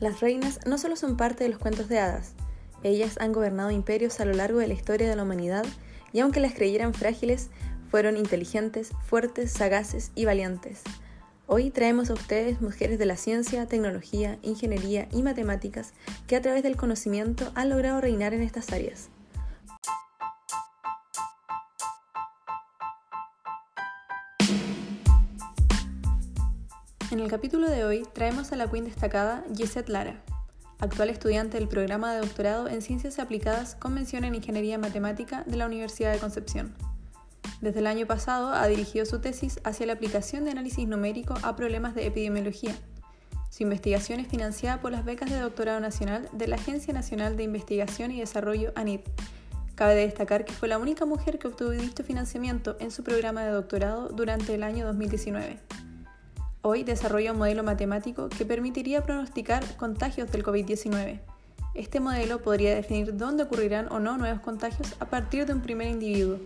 Las reinas no solo son parte de los cuentos de hadas, ellas han gobernado imperios a lo largo de la historia de la humanidad y aunque las creyeran frágiles, fueron inteligentes, fuertes, sagaces y valientes. Hoy traemos a ustedes mujeres de la ciencia, tecnología, ingeniería y matemáticas que a través del conocimiento han logrado reinar en estas áreas. El capítulo de hoy traemos a la queen destacada Gisette Lara, actual estudiante del programa de doctorado en Ciencias Aplicadas con mención en Ingeniería Matemática de la Universidad de Concepción. Desde el año pasado ha dirigido su tesis hacia la aplicación de análisis numérico a problemas de epidemiología. Su investigación es financiada por las becas de doctorado nacional de la Agencia Nacional de Investigación y Desarrollo ANID. Cabe destacar que fue la única mujer que obtuvo dicho financiamiento en su programa de doctorado durante el año 2019. Hoy desarrolla un modelo matemático que permitiría pronosticar contagios del COVID-19. Este modelo podría definir dónde ocurrirán o no nuevos contagios a partir de un primer individuo.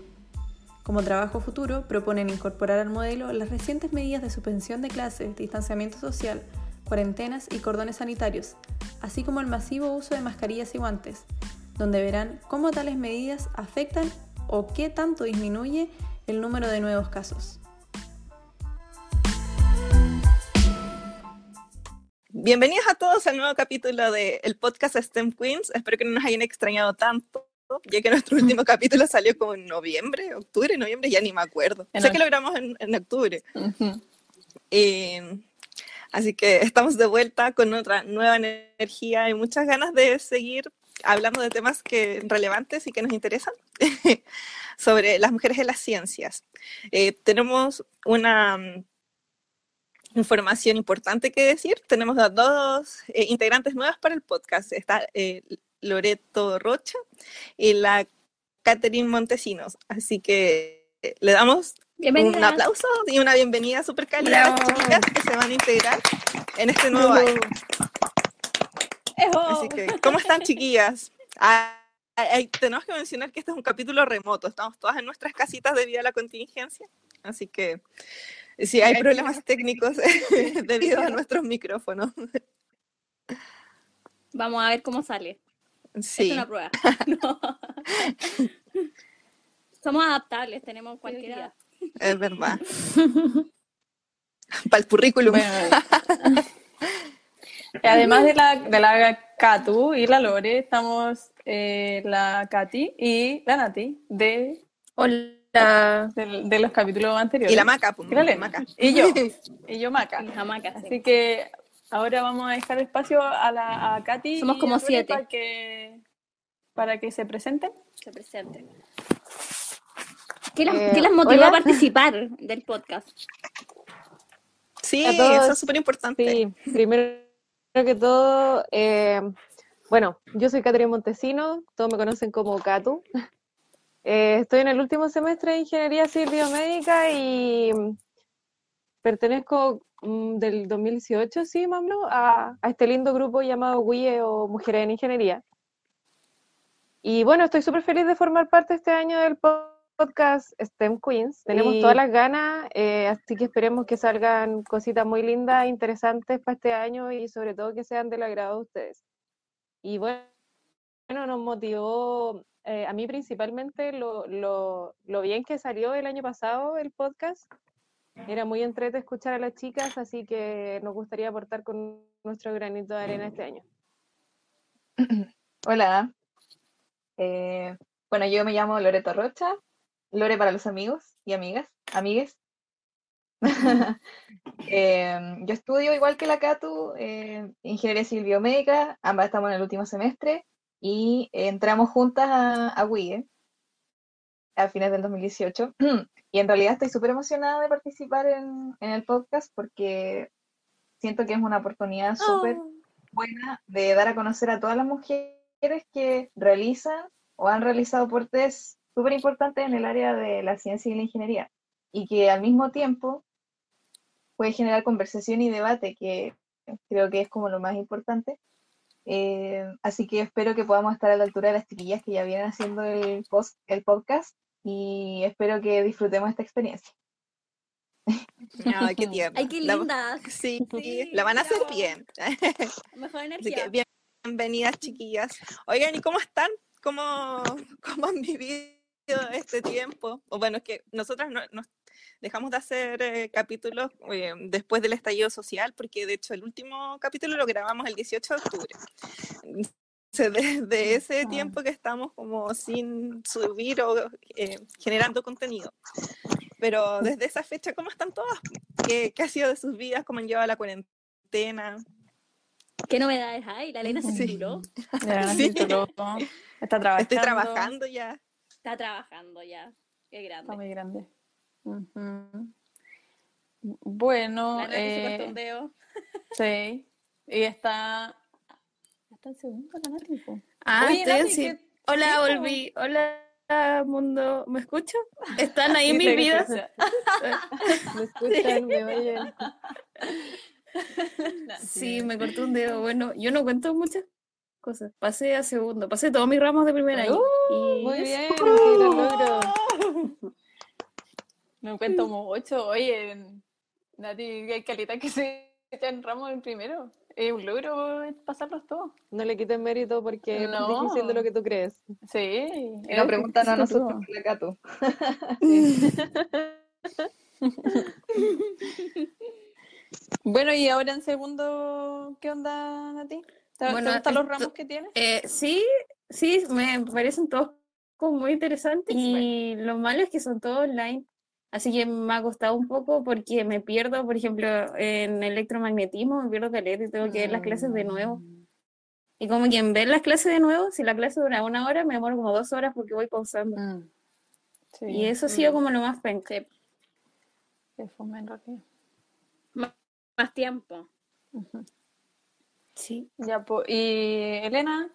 Como trabajo futuro, proponen incorporar al modelo las recientes medidas de suspensión de clases, distanciamiento social, cuarentenas y cordones sanitarios, así como el masivo uso de mascarillas y guantes, donde verán cómo tales medidas afectan o qué tanto disminuye el número de nuevos casos. Bienvenidos a todos al nuevo capítulo del podcast STEM Queens. Espero que no nos hayan extrañado tanto, ya que nuestro último capítulo salió como en noviembre, octubre, noviembre, ya ni me acuerdo. sé que lo grabamos en, octubre. así que estamos de vuelta con otra nueva energía y muchas ganas de seguir hablando de temas que, relevantes y que nos interesan sobre las mujeres en las ciencias. Eh, tenemos una información importante que decir. Tenemos a dos eh, integrantes nuevas para el podcast. Está eh, Loreto Rocha y la Catherine Montesinos. Así que eh, le damos un aplauso y una bienvenida súper cálida a las chicas que se van a integrar en este nuevo año. Así que, ¿cómo están chiquillas? Ah, tenemos que mencionar que este es un capítulo remoto. Estamos todas en nuestras casitas debido a la contingencia. Así que Sí, hay problemas técnicos debido a nuestros micrófonos. Vamos a ver cómo sale. Sí. Es una prueba. Somos adaptables, tenemos cualquier edad. Es verdad. Para el currículum. Además de la, de la Katu y la Lore, estamos eh, la Katy y la Nati de... Hola de, los capítulos anteriores. Y la maca, pues, la maca. Y yo, y yo maca. Así que ahora vamos a dejar espacio a, la, a Katy. Somos como siete. Para que, para que se presenten. Se presenten. ¿Qué las, eh, motivó a participar del podcast? Sí, eso es súper importante. Sí, primero que todo, eh, bueno, yo soy Caterina Montesino, todos me conocen como Catu. Eh, estoy en el último semestre de Ingeniería Civil Biomédica y pertenezco mm, del 2018, sí, mamlo, a, a, este lindo grupo llamado WIE o Mujeres en Ingeniería. Y bueno, estoy súper feliz de formar parte este año del podcast STEM Queens. Tenemos todas las ganas, eh, así que esperemos que salgan cositas muy lindas, interesantes para este año y sobre todo que sean del agrado de ustedes. Y bueno, nos motivó eh, a mí principalmente lo, lo, lo, bien que salió el año pasado el podcast. Era muy entrete escuchar a las chicas, así que nos gustaría aportar con nuestro granito de arena este año. Hola. Eh, bueno, yo me llamo Loreto Rocha, Lore para los amigos y amigas, amigues. Eh, yo estudio igual que la Catu, Ingeniería Civil Biomédica, ambas estamos en el último semestre y entramos juntas a, a WIE a fines del 2018 y en realidad estoy súper emocionada de participar en, en, el podcast porque siento que es una oportunidad súper oh. buena de dar a conocer a todas las mujeres que realizan o han realizado aportes súper importantes en el área de la ciencia y la ingeniería. Y que al mismo tiempo puede generar conversación y debate que creo que es como lo más importante eh, así que espero que podamos estar a la altura de las chiquillas que ya vienen haciendo el, post, el podcast y espero que disfrutemos esta experiencia. Ay, qué tierna. Ay, qué La- linda. Sí, Sí, la van a hacer bien. Mejor Así energía. que bien- bienvenidas, chiquillas. Oigan, ¿y cómo están? ¿Cómo, cómo han vivido este tiempo? O bueno, es que nosotras no, nos dejamos de hacer eh, capítulos eh, después del estallido social, porque de hecho el último capítulo lo grabamos el 18 de octubre. Desde ese tiempo que estamos como sin subir o eh, generando contenido. Pero desde esa fecha, ¿cómo están todas? ¿Qué, qué ha sido de sus vidas? ¿Cómo han llevado la cuarentena? ¿Qué novedades hay? La Elena se Sí. tituló. Sí. sí. Está trabajando. Estoy trabajando ya. Está trabajando ya. Qué Está grande. muy grande. Bueno, La Nati se cortó eh, sí. Y está. Está el segundo la. Ah, Oye, Nati, así. ¿qué- Hola, sí, po. volví. Hola, mundo. ¿Me escucho? ¿Están ahí Sí, mis vidas? ¿Me escuchan? ¿Me oyen? Sí, me corté un dedo. Bueno, yo no cuento muchas cosas. Pasé a segundo. Pasé todos mis ramos de primer año. y Muy bien, gran logro. Me cuento como ocho. Oye, Nati, hay calidad que se echan ramos en primero. Es un logro pasarlos todos. No le quiten mérito porque es más No. difícil de lo que tú crees. Sí. Y es nos preguntan a nosotros por la Catu. Bueno, y ahora en segundo, ¿qué onda, Nati? ¿Te, te Bueno, gustan los ramos que tienes? Eh, sí, sí, me parecen todos como muy interesantes. Y lo malo es que son todos online. Así que me ha costado un poco porque me pierdo, por ejemplo, en electromagnetismo, me pierdo caleta y tengo que ver las clases de nuevo. Y como que en ver las clases de nuevo, si la clase dura una hora, me demoro como dos horas porque voy pausando. Mm. Sí, Y eso ha sido como lo más penca. Sí, realidad. más tiempo. Sí. Ya, po- y Elena,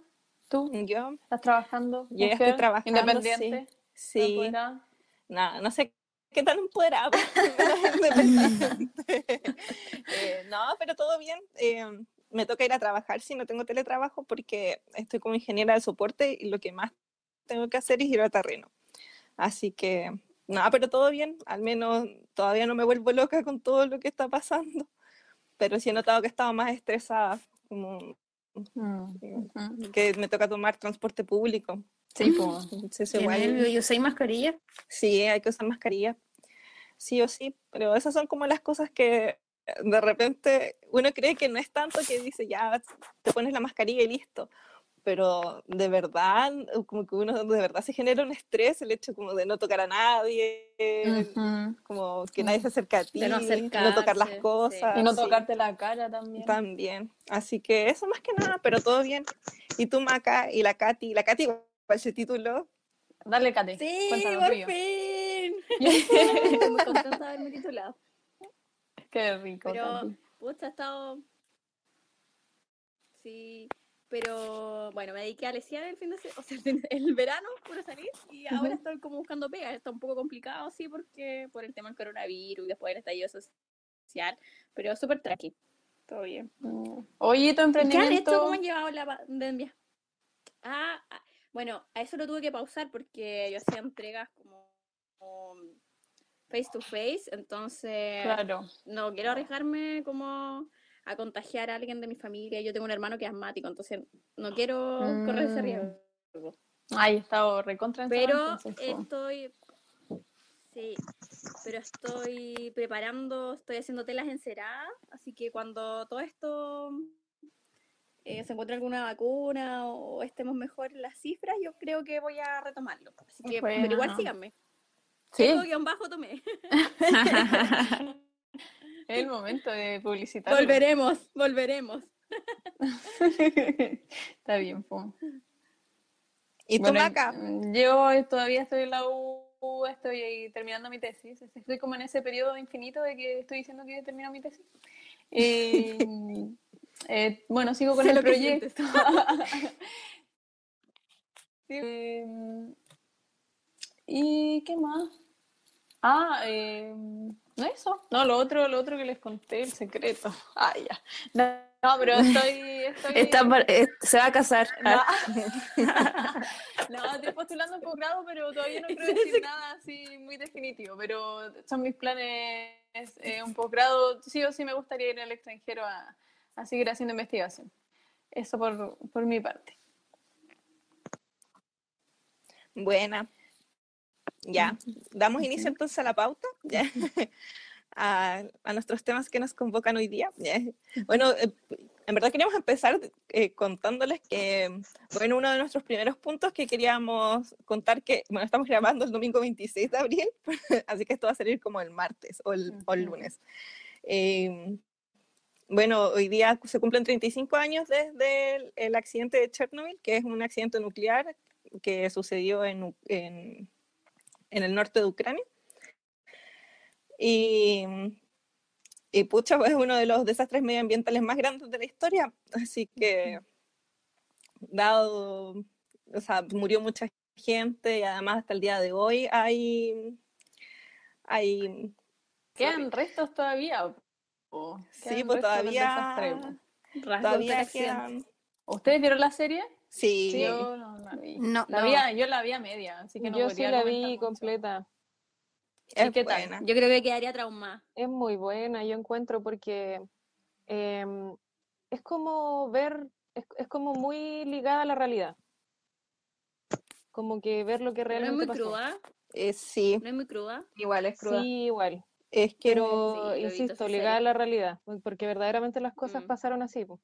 ¿tú Yo, estás trabajando? Yo ya estoy trabajando, Independiente. sí. empoderada? No, no sé qué tan empoderada, independiente. Eh, no, pero todo bien. Eh, me toca ir a trabajar si no tengo teletrabajo porque estoy como ingeniera de soporte y lo que más tengo que hacer es ir al terreno. Así que, no, pero todo bien. Al menos todavía no me vuelvo loca con todo lo que está pasando. Pero sí he notado que he estado más estresada, como Mm, eh, que me toca tomar transporte público. Sí, pues. Entonces, igual- nervio, yo usé mascarilla. Sí, hay que usar mascarilla, sí o sí, pero esas son como las cosas que de repente uno cree que no es tanto que dice, ya te pones la mascarilla y listo, pero de verdad, como que uno de verdad se genera un estrés, el hecho como de no tocar a nadie, Ujú. como que nadie se acerca a ti, De no no tocar las acercarse, sí. cosas. Y no sí, tocarte la cara también. También, así que eso más que nada, pero todo bien. Y tú, Maca, y la Katy, la Katy, ¿cuál se tituló? Dale, Kate. Sí, por tuyo. fin. Estoy muy contenta de haberme titulado. Qué rico, Pero, pucha, ha estado. Sí, pero bueno, me dediqué a lesear el fin de se- o sea, el, verano, puro salir, y ahora estoy como buscando pega. Está un poco complicado, sí, porque por el tema del coronavirus y después del estallido social, pero súper tranqui. Todo bien. Mm. Oye, tu ¿Qué han emprendimiento. hecho? ¿Cómo han llevado la pandemia? Ah, ah, bueno, a eso lo tuve que pausar porque yo hacía entregas como como face to face, entonces Claro. no quiero arriesgarme como a contagiar a alguien de mi familia. Yo tengo un hermano que es asmático, entonces no quiero correr ese Mm. riesgo. Ay, he estado recontra Pero estoy, sí, pero estoy preparando, estoy haciendo telas enceradas, así que cuando todo esto eh, se encuentre alguna vacuna o estemos mejor en las cifras, yo creo que voy a retomarlo. Así que, pero igual síganme. Sí, Tengo guion bajo tomé. es el momento de publicitar. volveremos, volveremos. Está bien, po. ¿Y tú, Bueno, Maca? Yo todavía estoy en la U, estoy ahí terminando mi tesis. Estoy como en ese periodo infinito de que estoy diciendo que termino mi tesis. Eh, eh, bueno, sigo con Sé el lo proyecto. Sí, eh, ¿Y qué más? Ah, eh, ¿no eso? No, lo otro, lo otro que les conté, el secreto. Ah, ya. No, no, pero estoy... estoy... Está eh, se va a casar. No. Ah, no, estoy postulando un posgrado, pero todavía no quiero decir nada así muy definitivo. Pero son mis planes, eh, un posgrado. Sí o sí me gustaría ir al extranjero a, a seguir haciendo investigación. Eso por, por mi parte. Buena. Ya, damos inicio entonces a la pauta, ya. a, a nuestros temas que nos convocan hoy día. ya. Bueno, eh, en verdad queríamos empezar eh, contándoles que, bueno, uno de nuestros primeros puntos que queríamos contar que, bueno, estamos grabando el domingo 26 de abril, así que esto va a salir como el martes o el, o el lunes. Eh, bueno, hoy día se cumplen 35 años desde el, el accidente de Chernobyl, que es un accidente nuclear que sucedió en, en, en el norte de Ucrania. Y, y pucha, pues, es uno de los desastres medioambientales más grandes de la historia. Así que, dado, o sea, murió mucha gente y además hasta el día de hoy hay, hay ¿Quedan restos todavía? Po? sí, pues todavía, todavía quedan, ¿Ustedes vieron la serie? sí, Yo no la vi. No, La no. vi yo la vi a media, así que no Yo sí la vi mucho. completa. es qué tal? buena. Yo creo que quedaría traumada. Es muy buena, yo encuentro, porque em, es como ver, es, es como muy ligada a la realidad. Como que ver lo que Pero no es realmente muy pasó. cruda. Eh, sí, No es muy cruda. Igual es cruda. Sí, igual. Es Sí, visto insisto, ligada a la realidad, porque verdaderamente las cosas Mm. pasaron así. po.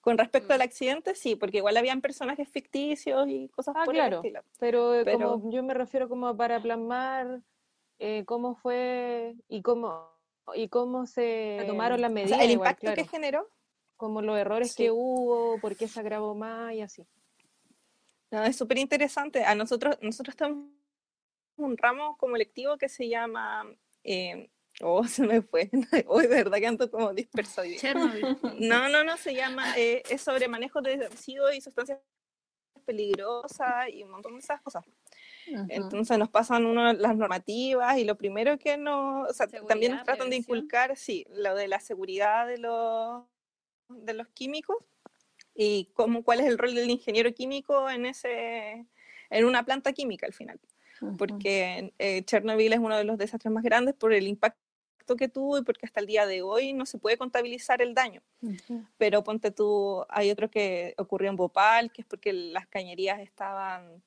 con respecto al Mm. accidente, sí, porque igual habían personajes ficticios y cosas Ah, por claro. el estilo. Pero, eh, Pero- como yo me refiero como para plasmar eh, cómo fue y cómo y cómo se tomaron las O medidas, sea, el igual, impacto claro, que generó, como los errores Sí. que hubo, por qué se agravó más y así. no, es súper interesante. A nosotros, nosotros tenemos un ramo como electivo que se llama, eh, oh, se me fue, hoy de verdad que ando como. Chernobyl. No, no, no, se llama, eh, es sobre manejo de residuos y sustancias peligrosas y un montón de esas cosas. Entonces nos pasan uno las normativas y lo primero que nos, o sea, también nos tratan de inculcar, sí, lo de la seguridad de los, de los químicos y cómo, cuál es el rol del ingeniero químico en ese, en una planta química al final. Porque eh, Chernobyl es uno de los desastres más grandes por el impacto que tuvo y porque hasta el día de hoy no se puede contabilizar el daño Ujú. pero ponte tú, hay otro que ocurrió en Bhopal, que es porque las cañerías estaban,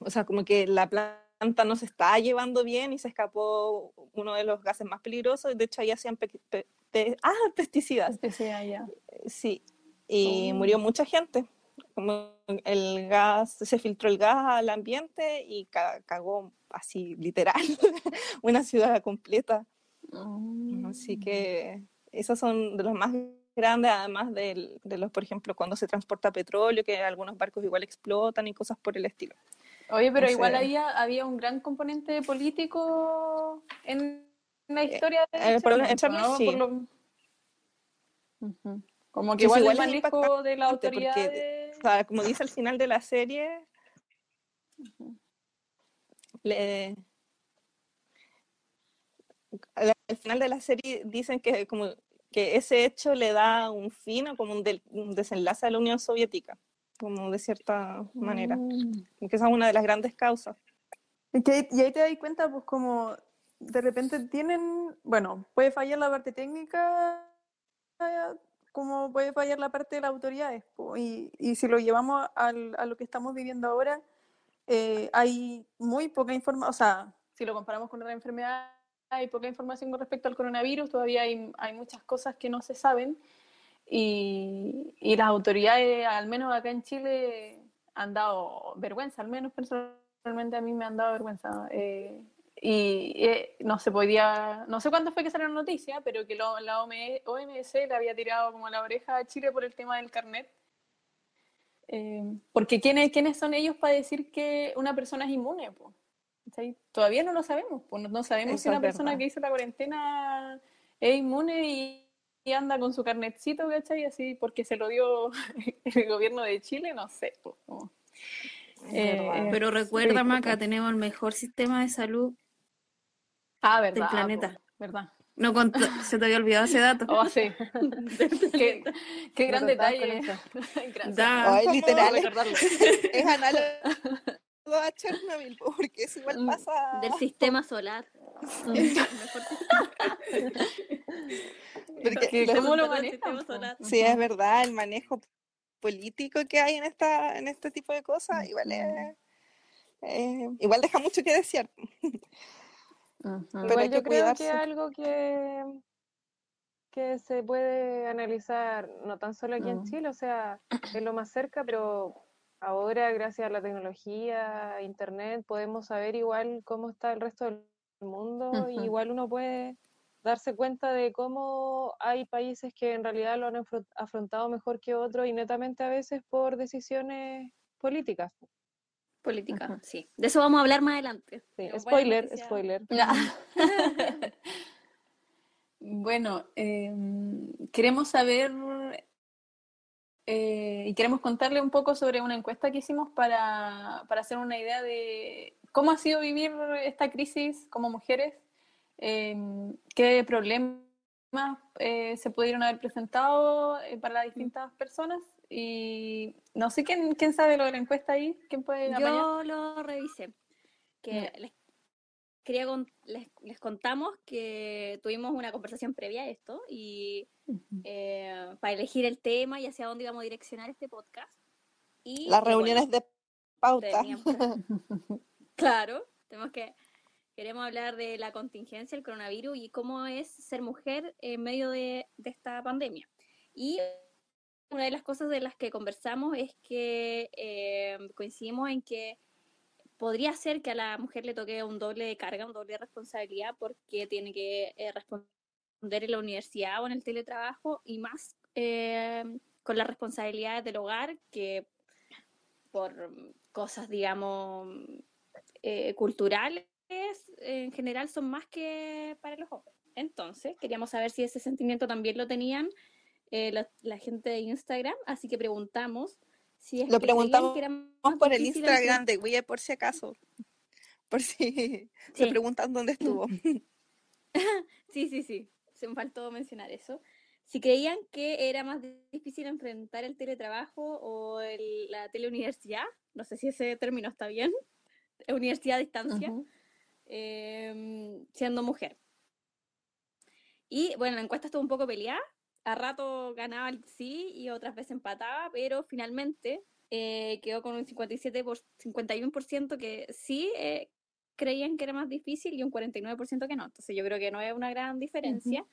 o sea, como que la planta no se estaba llevando bien y se escapó uno de los gases más peligrosos, de hecho ahí hacían pe- pe- pe- ah, pesticidas, Pesticida, ya. sí, y Oh. murió mucha gente. Como el gas, se filtró el gas al ambiente y ca- cagó así, literal, una ciudad completa. Mm. Así que esos son de los más grandes, además del- de los, por ejemplo, cuando se transporta petróleo, que algunos barcos igual explotan y cosas por el estilo. Oye, pero igual había, había un gran componente político en la historia de eh, por en Chernobyl, ¿no? sí. Por lo- Ujú. Como que igual, igual el manejo de la impactante porque, autoridad O sea, como dice al final de la serie, le- al al final de la serie dicen que como que ese hecho le da un fin o como un, del- un desenlace a la Unión Soviética, como de cierta manera, Mm. que esa es una de las grandes causas. Es que y ahí te das cuenta, pues como de repente tienen, bueno, puede fallar la parte técnica, como puede fallar la parte de las autoridades. Y, y si lo llevamos al- a lo que estamos viviendo ahora, eh, hay muy poca información, o sea, si lo comparamos con otra enfermedad, hay poca información con respecto al coronavirus, todavía hay, hay muchas cosas que no se saben. Y, y las autoridades, al menos acá en Chile, han dado vergüenza, al menos personalmente a mí me han dado vergüenza. eh, y eh, no se podía, no sé cuándo fue que salió la noticia, pero que lo- la OMS, OMS le había tirado como la oreja a Chile por el tema del carnet. Eh, porque ¿quiénes, ¿quiénes son ellos para decir que una persona es inmune? po? Todavía no lo sabemos. pues, no, no sabemos Eso si una persona verdad. que hizo la cuarentena es inmune y, y anda con su carnetcito, ¿cachai? Así porque se lo dio el gobierno de Chile, no sé. po, Eh. Pero recuerda, Sí, Maca, tenemos el mejor sistema de salud Ah, verdad. del planeta. po, verdad. No contó- se te había olvidado ese dato. Oh, sí. qué, qué gran detalle. Gracias. Da. Ay, literal, es análogo a Chernobyl, po, porque eso igual Mm, pasa. Del sistema solar. Porque ¿Cómo lo manejan? solar. Sí, es verdad, el manejo político que hay en esta, en este tipo de cosas, igual es, eh, igual deja mucho que desear. Ujú. Pero Igual hay que yo creo que algo que, que se puede analizar no tan solo aquí en Mm. Chile, o sea, es lo más cerca, pero ahora gracias a la tecnología, internet, podemos saber igual cómo está el resto del mundo y igual uno puede darse cuenta de cómo hay países que en realidad lo han afro- afrontado mejor que otros y netamente a veces por decisiones políticas. Política, sí. De eso vamos a hablar más adelante. Sí, spoiler, spoiler. Bueno, em, queremos saber eh, y queremos contarle un poco sobre una encuesta que hicimos para, para hacer una idea de cómo ha sido vivir esta crisis como mujeres, em, qué problemas eh, se pudieron haber presentado eh, para las distintas personas y no sé quién, quién sabe lo de la encuesta ahí, quién puede apañar? Yo lo revisé. Que les, quería con- les, les contamos que tuvimos una conversación previa a esto y eh, para elegir el tema y hacia dónde íbamos a direccionar este podcast. Y, Las bueno, reuniones de pauta. que- claro, tenemos que queremos hablar de la contingencia, el coronavirus y cómo es ser mujer en medio de, de esta pandemia. Y una de las cosas de las que conversamos es que eh, coincidimos en que podría ser que a la mujer le toque un doble de carga, un doble de responsabilidad, porque tiene que eh, responder en la universidad o en el teletrabajo y más eh, con las responsabilidades del hogar que por cosas, digamos, culturales en general son más que para los hombres. Entonces, queríamos saber si ese sentimiento también lo tenían eh, la, la gente de Instagram, así que preguntamos si es Lo que preguntamos que era por el Instagram de Wii por si acaso. Por si se preguntan dónde estuvo. Sí, sí, sí. Se me faltó mencionar eso. Si creían que era más difícil enfrentar el teletrabajo o el- la teleuniversidad, no sé si ese término está bien, universidad a distancia, em, siendo mujer. Y bueno, la encuesta estuvo un poco peleada. A rato ganaba el sí y otras veces empataba, pero finalmente eh, quedó con un 57 por, 51% que sí eh, creían que era más difícil y un 49% que no. Entonces yo creo que no es una gran diferencia.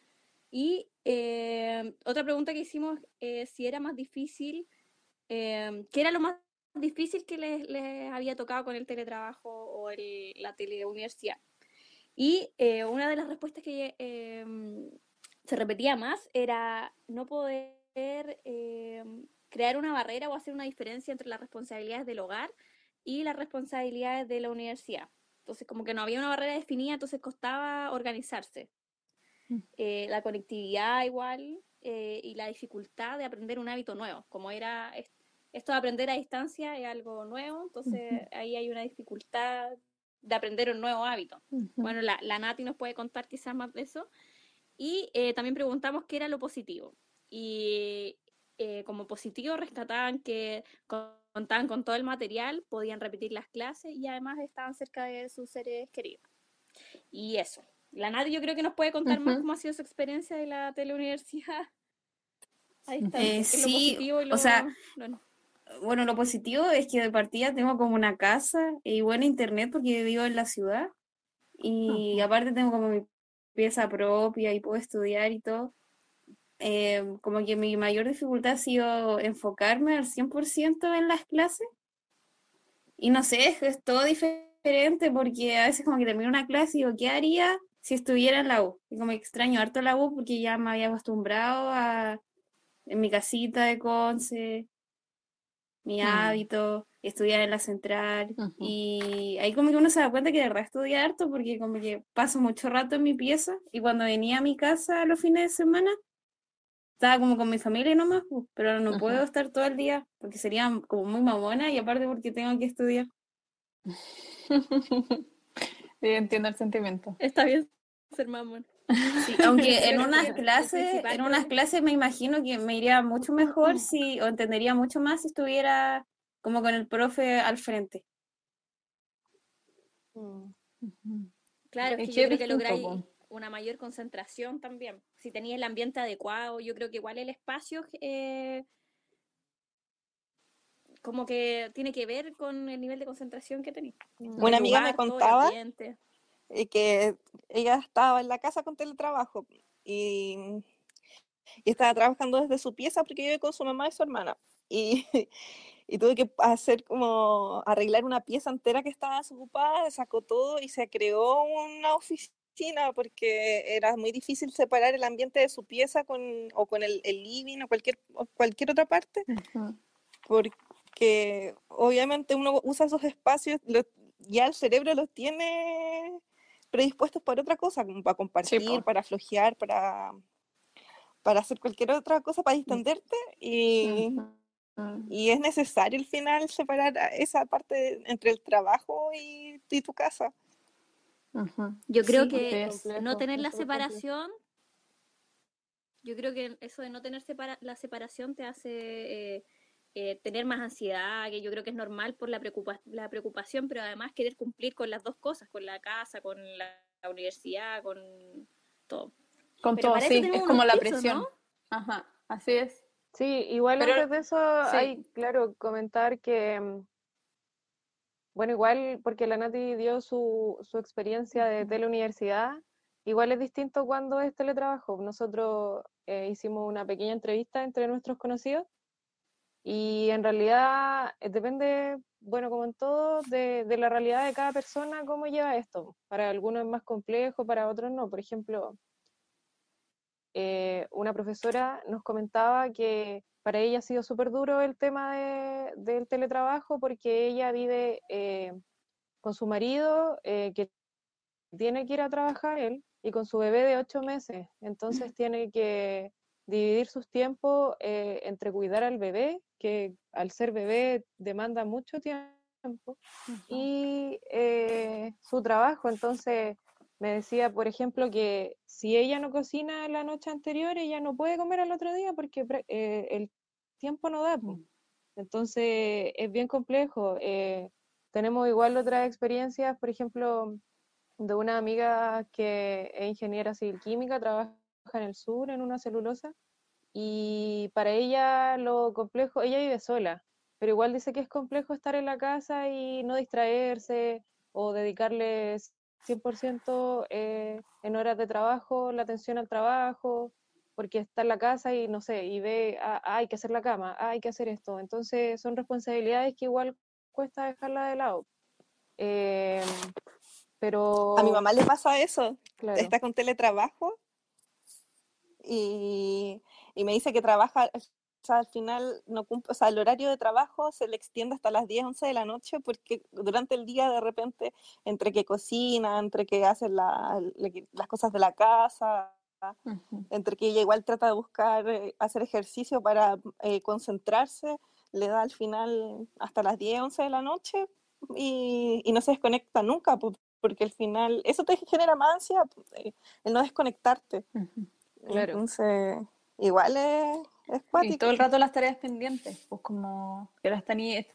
Y eh, otra pregunta que hicimos si era más difícil, ¿qué era lo más difícil que les, les había tocado con el teletrabajo o el- la teleuniversidad? Y una de las respuestas que se repetía más era no poder eh, crear una barrera o hacer una diferencia entre las responsabilidades del hogar y las responsabilidades de la universidad. Entonces, como que no había una barrera definida, entonces costaba organizarse. Eh, la conectividad igual eh, y la dificultad de aprender un hábito nuevo, como era es- esto de aprender a distancia es algo nuevo, entonces ahí hay una dificultad de aprender un nuevo hábito. Ujú. Bueno, la, la Nati nos puede contar quizás más de eso. Y eh, también preguntamos qué era lo positivo. Y eh, como positivo rescataban que con- contaban con todo el material, podían repetir las clases y además estaban cerca de sus seres queridos. Y eso. La Nati yo creo que nos puede contar más cómo ha sido su experiencia de la teleuniversidad. a Ujú. distancia, Eh, lo sí, positivo y o sea, lo no. Bueno, lo positivo es que de partida tengo como una casa y buena internet porque vivo en la ciudad. Y aparte tengo como mi pieza propia y puedo estudiar y todo. Eh, como que mi mayor dificultad ha sido enfocarme al 100% en las clases. Y no sé, es, todo diferente porque a veces como que termino una clase y digo, ¿qué haría si estuviera en la U? Y como extraño harto la U porque ya me había acostumbrado a en mi casita de Conce, mi Mm. hábito, estudiar en la central. Y ahí como que uno se da cuenta que de verdad estudia harto porque como que paso mucho rato en mi pieza y cuando venía a mi casa los fines de semana estaba como con mi familia nomás, pues, pero ahora no puedo estar todo el día porque sería como muy mamona y aparte porque tengo que estudiar. Sí, entiendo el sentimiento. Está bien ser más mono. Sí, aunque en unas clases, en unas clases me imagino que me iría mucho mejor si, o entendería mucho más si estuviera como con el profe al frente. Mm. Claro, Es que yo creo que lográis una mayor concentración también. Si tenías el ambiente adecuado, yo creo que igual el espacio eh, como que tiene que ver con el nivel de concentración que tenías. Mm. Una amiga me contaba y que ella estaba en la casa con teletrabajo y, y estaba trabajando desde su pieza porque vive con su mamá y su hermana. Y, y tuve que hacer como arreglar una pieza entera que estaba desocupada, sacó todo y se creó una oficina porque era muy difícil separar el ambiente de su pieza con, o con el, el living o cualquier, o cualquier otra parte porque obviamente uno usa esos espacios, lo- ya el cerebro los tiene predispuestos para otra cosa, como para compartir, para flojear, para, para hacer cualquier otra cosa, para distenderte, y, y es necesario al final separar esa parte entre el trabajo y, y tu casa. Yo creo Sí, que no tener la separación, yo creo que eso de no tener separa- la separación te hace eh, eh, tener más ansiedad, que yo creo que es normal por la, preocupa- la preocupación, pero además querer cumplir con las dos cosas, con la casa, con la, la universidad, con todo. Con Pero todo, sí, es como la tips, ¿o presión. no? Ajá, así es. Sí, igual Pero- antes de eso sí. hay, claro, comentar que, mm, bueno, igual porque la Nati dio su, su experiencia de teleuniversidad, igual es distinto cuando es teletrabajo. Nosotros eh, hicimos una pequeña entrevista entre nuestros conocidos y en realidad eh, depende, bueno, como en todo, de, la realidad de cada persona, cómo lleva esto. Para algunos es más complejo, para otros no. Por ejemplo, eh, una profesora nos comentaba que para ella ha sido súper duro el tema de- del teletrabajo porque ella vive eh, con su marido que tiene que ir a trabajar él y con su bebé de ocho meses. Entonces tiene que dividir sus tiempos entre cuidar al bebé, que al ser bebé demanda mucho tiempo, y eh, su trabajo. Entonces me decía, por ejemplo, que si ella no cocina la noche anterior, ella no puede comer al otro día porque eh, el tiempo no da. po. Entonces es bien complejo. Eh, tenemos igual otras experiencias, por ejemplo, de una amiga que es ingeniera civil química, trabaja en el sur en una celulosa y para ella lo complejo, ella vive sola, pero igual dice que es complejo estar en la casa y no distraerse o dedicarle 100% eh, en horas de trabajo, la atención al trabajo, porque está en la casa y no sé, y ve, ah, ah, hay que hacer la cama, ah, hay que hacer esto. Entonces son responsabilidades que igual cuesta dejarla de lado. Eh, pero... A mi mamá le pasa eso, claro. está con teletrabajo y, y me dice que trabaja, o sea, al final no cumple, o sea, el horario de trabajo se le extiende hasta las 10, 11 de la noche porque durante el día de repente, entre que cocina, entre que hace la- las cosas de la casa, entre que ella igual trata de buscar eh, hacer ejercicio para eh, concentrarse, le da al final hasta las 10, 11 de la noche y, y no se desconecta nunca, po- porque al final eso te genera más ansiedad, eh, el no desconectarte. Claro. Entonces, igual es, es Y cuático. todo el rato las tareas pendientes, pues como que las tenía,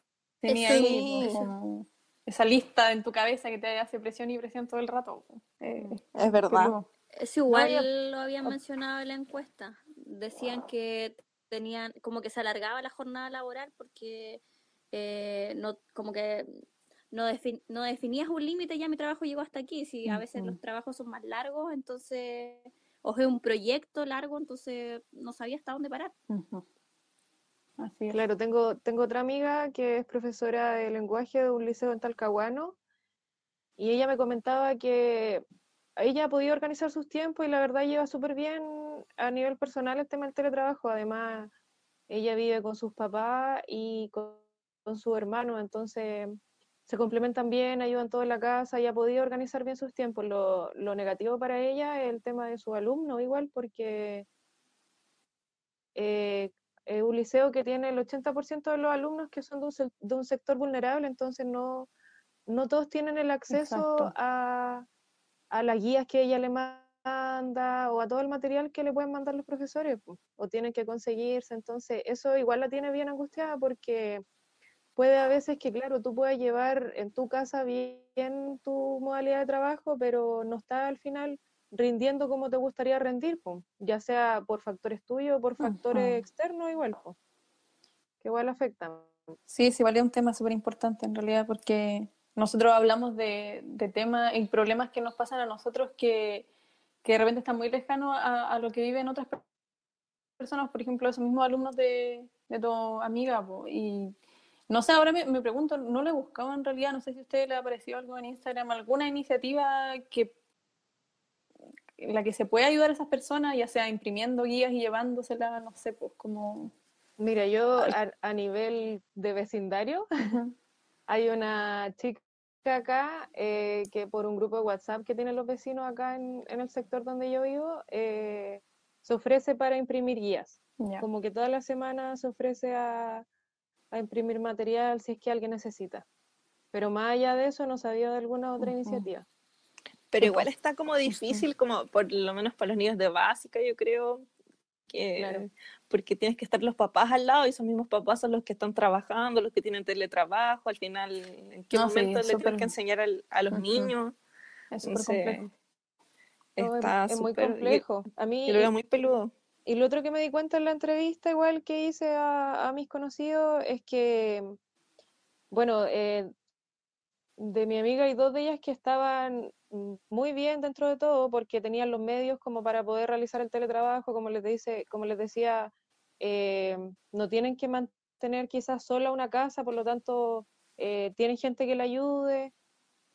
tenía Eso, ahí, pues, como esa lista en tu cabeza que te hace presión y presión todo el rato. pues. Eh, Es verdad. Eso igual ya- lo habían mencionado en la encuesta. Decían que tenían, como que se alargaba la jornada laboral porque eh, no, como que no, defin- no definías un límite, ya mi trabajo llegó hasta aquí. Si a veces los trabajos son más largos, entonces, o es un proyecto largo, entonces no sabía hasta dónde parar. Ujú. Así es. Claro, tengo, tengo otra amiga que es profesora de lenguaje de un liceo en Talcahuano y ella me comentaba que ella ha podido organizar sus tiempos y la verdad lleva súper bien a nivel personal el tema del teletrabajo. Además, ella vive con sus papás y con, con su hermano, entonces se complementan bien, ayudan todo en la casa y ha podido organizar bien sus tiempos. Lo, lo negativo para ella es el tema de su alumno, igual, porque eh, es un liceo que tiene el 80% de los alumnos que son de un, de un sector vulnerable, entonces no, no todos tienen el acceso a, a las guías que ella le manda o a todo el material que le pueden mandar los profesores o tienen que conseguirse. Entonces, eso igual la tiene bien angustiada porque puede a veces que, claro, tú puedes llevar en tu casa bien tu modalidad de trabajo, pero no está al final rindiendo como te gustaría rendir, po, ya sea por factores tuyos o por factores Ujú. externos igual, po, que igual afectan. Sí, sí, vale un tema súper importante en realidad porque nosotros hablamos de, de temas y problemas que nos pasan a nosotros que, que de repente están muy lejanos a, a lo que viven otras per- personas, por ejemplo, esos mismos alumnos de, de tu amiga. po, y no sé, ahora me, me pregunto, ¿no le buscaba en realidad? No sé si a usted le ha aparecido algo en Instagram, alguna iniciativa que en la que se puede ayudar a esas personas, ya sea imprimiendo guías y llevándoselas, no sé, pues como... Mira, yo a, a nivel de vecindario, hay una chica acá eh, que por un grupo de WhatsApp que tienen los vecinos acá en, en el sector donde yo vivo, eh, se ofrece para imprimir guías. Como que toda la semana se ofrece a, a imprimir material si es que alguien necesita. Pero más allá de eso, no sabía de alguna otra iniciativa. Pero igual está como difícil, como por lo menos para los niños de básica, yo creo, que Claro. porque tienes que estar los papás al lado y esos mismos papás son los que están trabajando, los que tienen teletrabajo, al final, ¿en qué No, sí, momento es le tienes que enseñar al- a los niños? Es súper complejo. Es- está es, muy complejo. A mí, Yo lo veo muy peludo. Y lo otro que me di cuenta en la entrevista, igual que hice a, mis conocidos, es que, bueno, eh, de mi amiga hay dos de ellas que estaban muy bien dentro de todo porque tenían los medios como para poder realizar el teletrabajo, como les dice, como les decía, eh, no tienen que mantener quizás sola una casa, por lo tanto, eh, tienen gente que le ayude,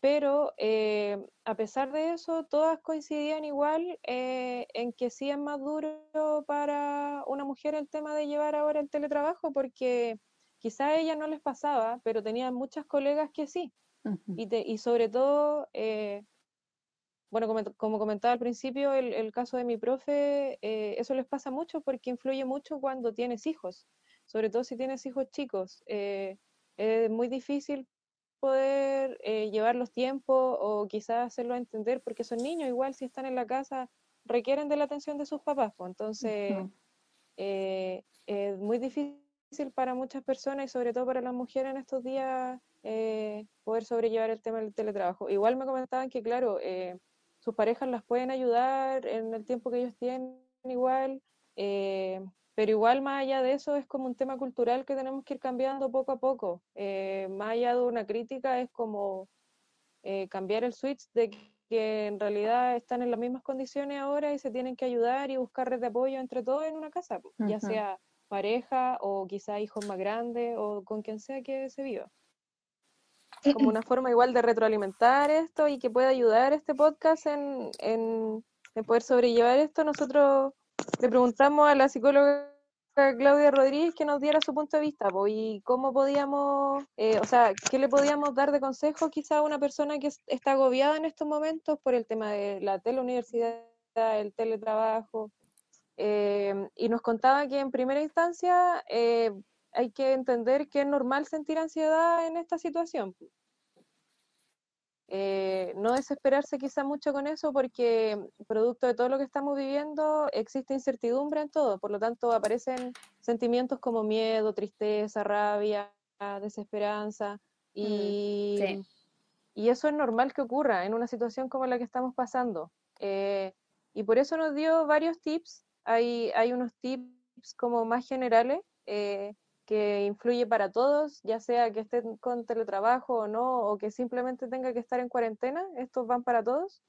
pero eh, a pesar de eso, todas coincidían igual eh, en que sí es más duro para una mujer el tema de llevar ahora el teletrabajo, porque quizá a ella no les pasaba, pero tenían muchas colegas que sí. Y, te- y sobre todo, eh, bueno, como, como comentaba al principio, el, el caso de mi profe, eh, eso les pasa mucho porque influye mucho cuando tienes hijos, sobre todo si tienes hijos chicos. eh, es muy difícil poder eh, llevar los tiempos o quizás hacerlo entender porque son niños, igual si están en la casa, requieren de la atención de sus papás. pues, entonces, eh, es muy difícil para muchas personas y sobre todo para las mujeres en estos días eh, poder sobrellevar el tema del teletrabajo. Igual me comentaban que, claro, eh, sus parejas las pueden ayudar en el tiempo que ellos tienen igual, pero igual más allá de eso es como un tema cultural que tenemos que ir cambiando poco a poco. Eh, más allá de una crítica es como eh, cambiar el switch de que en realidad están en las mismas condiciones ahora y se tienen que ayudar y buscar red de apoyo entre todos en una casa, ya sea pareja o quizá hijos más grandes o con quien sea que se viva. Como una forma igual de retroalimentar esto y que pueda ayudar este podcast en, en, en poder sobrellevar esto, nosotros le preguntamos a la psicóloga Claudia Rodríguez que nos diera su punto de vista y cómo podíamos, eh, o sea, qué le podíamos dar de consejo quizá a una persona que es- está agobiada en estos momentos por el tema de la teleuniversidad, el teletrabajo, eh, y nos contaba que en primera instancia eh, hay que entender que es normal sentir ansiedad en esta situación. Eh, no desesperarse quizá mucho con eso porque producto de todo lo que estamos viviendo existe incertidumbre en todo, por lo tanto aparecen sentimientos como miedo, tristeza, rabia, desesperanza y, sí. y eso es normal que ocurra en una situación como la que estamos pasando. Eh, y por eso nos dio varios tips, hay, hay unos tips como más generales eh, que influye para todos, ya sea que estén con teletrabajo o no, o que simplemente tenga que estar en cuarentena, estos van para todos.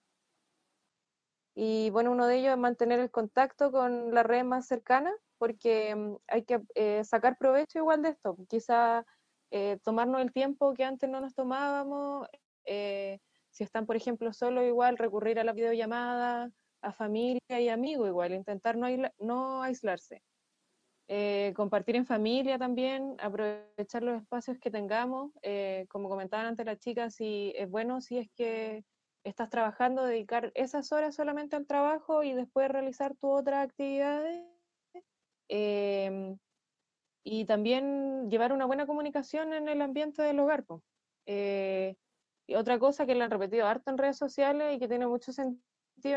Y bueno, uno de ellos es mantener el contacto con la red más cercana, porque mm, hay que eh, sacar provecho igual de esto. Quizá eh, tomarnos el tiempo que antes no nos tomábamos, eh, si están, por ejemplo, solo igual, recurrir a la videollamada, a familia y amigos igual, intentar no, no aislarse. Eh, compartir en familia también, aprovechar los espacios que tengamos. eh, como comentaban antes las chicas, si es bueno si es que estás trabajando, dedicar esas horas solamente al trabajo y después realizar tus otras actividades. Em, y también llevar una buena comunicación en el ambiente del hogar. Eh, y otra cosa que le han repetido harto en redes sociales y que tiene mucho sentido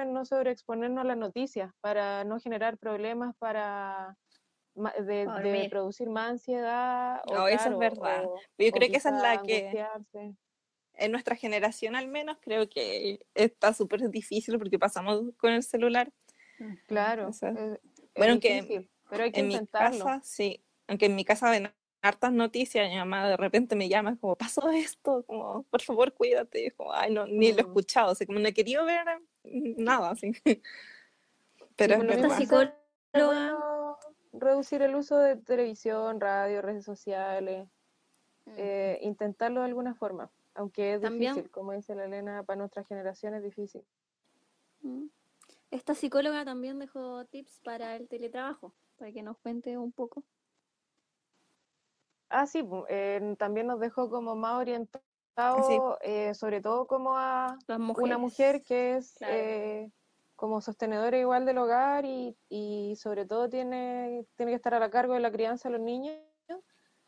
en no sobreexponernos a las noticias, para no generar problemas, para de, de producir más ansiedad. o No, eso es verdad. o- Yo o creo que esa es la que- angustiarse. En nuestra generación al menos creo que está súper difícil porque pasamos con el celular. Claro. Eso es. es- es Bueno, que difícil, pero hay que En mi intentarlo. casa, sí. Aunque en mi casa ven hartas noticias, mi mamá de repente me llama como, pasó esto, como, por favor, cuídate. Y como, ay, no, ni lo he Mm. escuchado, o sea, como no he querido ver nada, así. Pero pues es verdad. es psicóloga. Reducir el uso de televisión, radio, redes sociales, Mm. eh, intentarlo de alguna forma, aunque es También- difícil, como dice la Elena, para nuestra generación es difícil. Mm. Esta psicóloga también dejó tips para el teletrabajo, para que nos cuente un poco. Ah, sí, eh, también nos dejó como más orientado, eh, sobre todo como a una mujer que es Claro. Como sostenedora igual del hogar y, y sobre todo tiene, tiene que estar a la cargo de la crianza de los niños.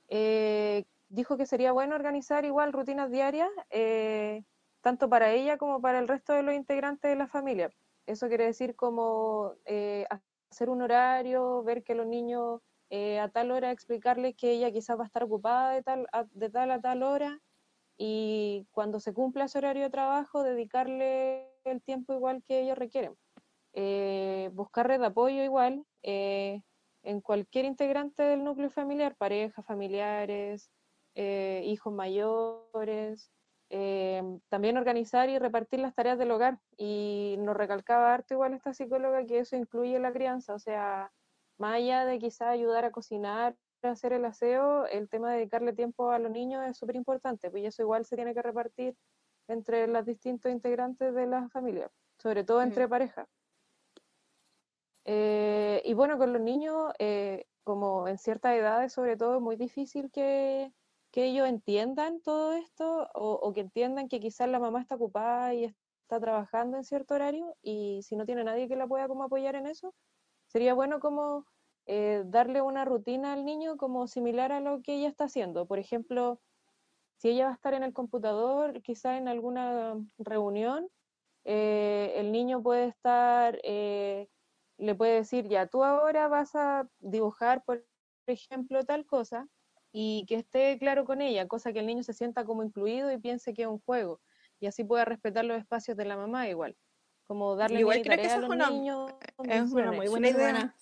Eh, dijo que sería bueno organizar igual rutinas diarias, eh, tanto para ella como para el resto de los integrantes de la familia. Eso quiere decir como eh, hacer un horario, ver que los niños a tal hora explicarles que ella quizás va a estar ocupada de tal a, de tal, a tal hora y cuando se cumpla ese horario de trabajo dedicarle el tiempo igual que ellos requieren. Eh, buscar red de apoyo igual eh, en cualquier integrante del núcleo familiar, parejas, familiares, eh, hijos mayores, también organizar y repartir las tareas del hogar. Y nos recalcaba harto igual esta psicóloga que eso incluye la crianza, o sea, más allá de quizá ayudar a cocinar, a hacer el aseo, el tema de dedicarle tiempo a los niños es súper importante, pues eso igual se tiene que repartir entre los distintos integrantes de la familia, sobre todo entre parejas. Eh, y bueno, con los niños, eh, como en ciertas edades, sobre todo, es muy difícil que, que ellos entiendan todo esto o, o que entiendan que quizás la mamá está ocupada y está trabajando en cierto horario y si no tiene nadie que la pueda como apoyar en eso, sería bueno como eh, darle una rutina al niño como similar a lo que ella está haciendo. Por ejemplo, si ella va a estar en el computador, quizá en alguna reunión, eh, el niño puede estar, eh, le puede decir, ya, tú ahora vas a dibujar, por ejemplo, tal cosa, y que esté claro con ella, cosa que el niño se sienta como incluido y piense que es un juego, y así pueda respetar los espacios de la mamá igual, como darle Igual creo que tarea a eso es una- niños. Es una muy buena idea.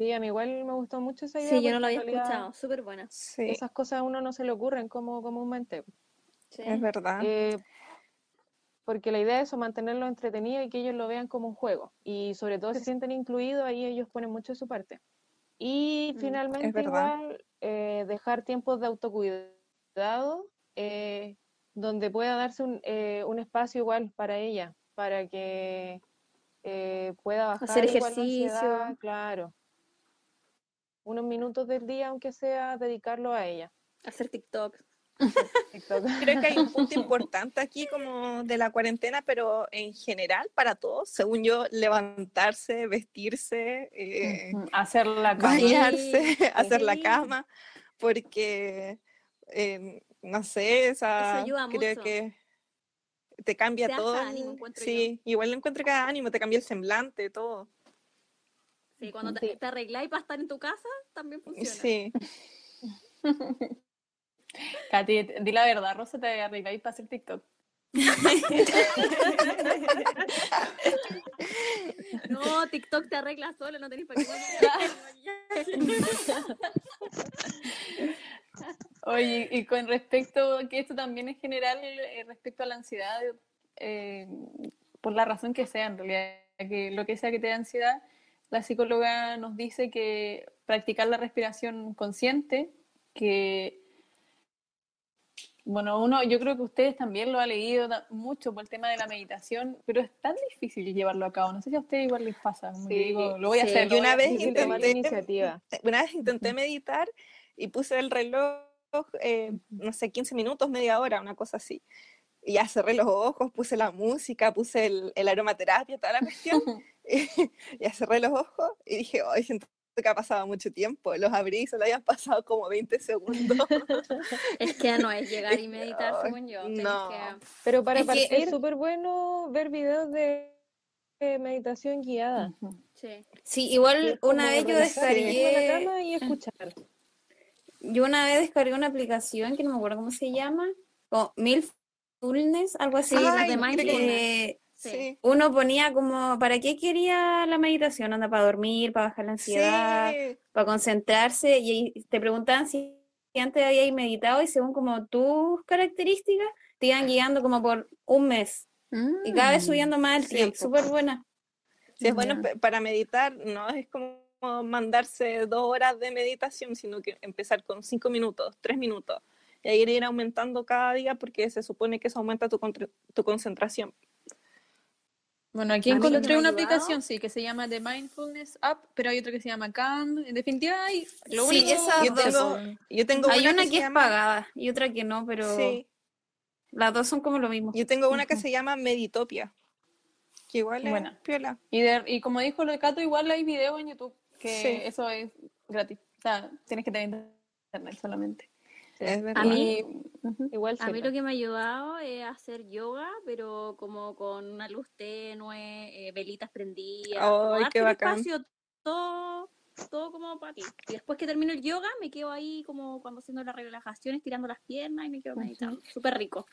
Sí, a mí igual me gustó mucho esa idea. Sí, yo no lo había realidad escuchado. Súper buena. Sí, Esas cosas a uno no se le ocurren como comúnmente. Sí. es verdad. Eh, porque la idea es eso, mantenerlo entretenido y que ellos lo vean como un juego. Y sobre todo si se sienten incluidos, ahí ellos ponen mucho de su parte. Y Mm, finalmente igual eh, dejar tiempos de autocuidado eh, donde pueda darse un, eh, un espacio igual para ella, para que eh, pueda bajar Hacer igual la ejercicio. ansiedad, claro. Unos minutos del día, aunque sea dedicarlo a ella. Hacer TikTok. TikTok. Creo que hay un punto importante aquí como de la cuarentena, pero en general para todos, según yo, levantarse, vestirse, eh, Hacer la cama. bañarse, hacer la cama, porque, eh, no sé, esa, creo mucho. que te cambia Te todo. ánimo, sí, igual lo encuentro cada ánimo, te cambia el semblante, todo. Sí, cuando te, Sí. te arregláis para estar en tu casa, también funciona. Sí, Katy, di la verdad, Rosa, te arregláis para hacer TikTok. No, TikTok te arregla solo, no tenés para qué Oye, y con respecto, que esto también es general eh, respecto a la ansiedad, eh, por la razón que sea en realidad, que lo que sea que te da ansiedad, la psicóloga nos dice que practicar la respiración consciente, que, bueno, uno, yo creo que ustedes también lo han leído mucho por el tema de la meditación, pero es tan difícil llevarlo a cabo, no sé si a ustedes igual les pasa, Sí, digo, lo voy a sí. hacer. Y una vez tomar intenté- iniciativa. una vez intenté meditar y puse el reloj, eh, no sé, 15 minutos, media hora, una cosa así. Y ya cerré los ojos, puse la música, puse el, el aromaterapia, toda la cuestión. y ya cerré los ojos y dije, hoy siento que ha pasado mucho tiempo. Los abrí y solo habían pasado como 20 segundos. Es que no es llegar y meditar, según yo. no. que- Pero para Es que- partir es súper bueno ver videos de, eh, meditación guiada. Sí. Sí, igual una vez yo la descargué, y escuchar. yo una vez descargué una aplicación que no me acuerdo cómo se llama, o Mindfulness, algo así. Ay, de creo que- mindfulness. Sí. Uno ponía como, ¿para qué quería la meditación? Anda para dormir, para bajar la ansiedad, Sí. para concentrarse, y te preguntaban si antes habíais meditado y según como tus características, te iban guiando como por un mes. Y cada vez Mm. subiendo más el Sí, tiempo. po. Súper buena. Sí, es bueno para meditar, no es como mandarse dos horas de meditación, sino que empezar con cinco minutos, tres minutos, y ahí ir aumentando cada día porque se supone que eso aumenta tu, tu concentración. Bueno, aquí encontré una aplicación, sí, que se llama The Mindfulness App, pero hay otra que se llama Calm. En definitiva, hay lo Sí, único esas Yo dos. tengo, yo tengo Hay una una que es llama, pagada y otra que no, pero sí, las dos son como lo mismo. yo tengo una que se llama Meditopia, que igual es Buena. piola. Y, de- y como dijo lo de Cato, igual hay videos en YouTube, que Sí. eso es gratis. O sea, tienes que tener internet solamente. Es verdad. A mí-. Igual A mí lo que me ha ayudado es hacer yoga, pero como con una luz tenue, eh, velitas prendidas, darte qué bacán. espacio, todo, todo como para ti. Y después que termino el yoga, me quedo ahí como cuando haciendo las relajaciones, tirando las piernas y me quedo meditando. Súper rico.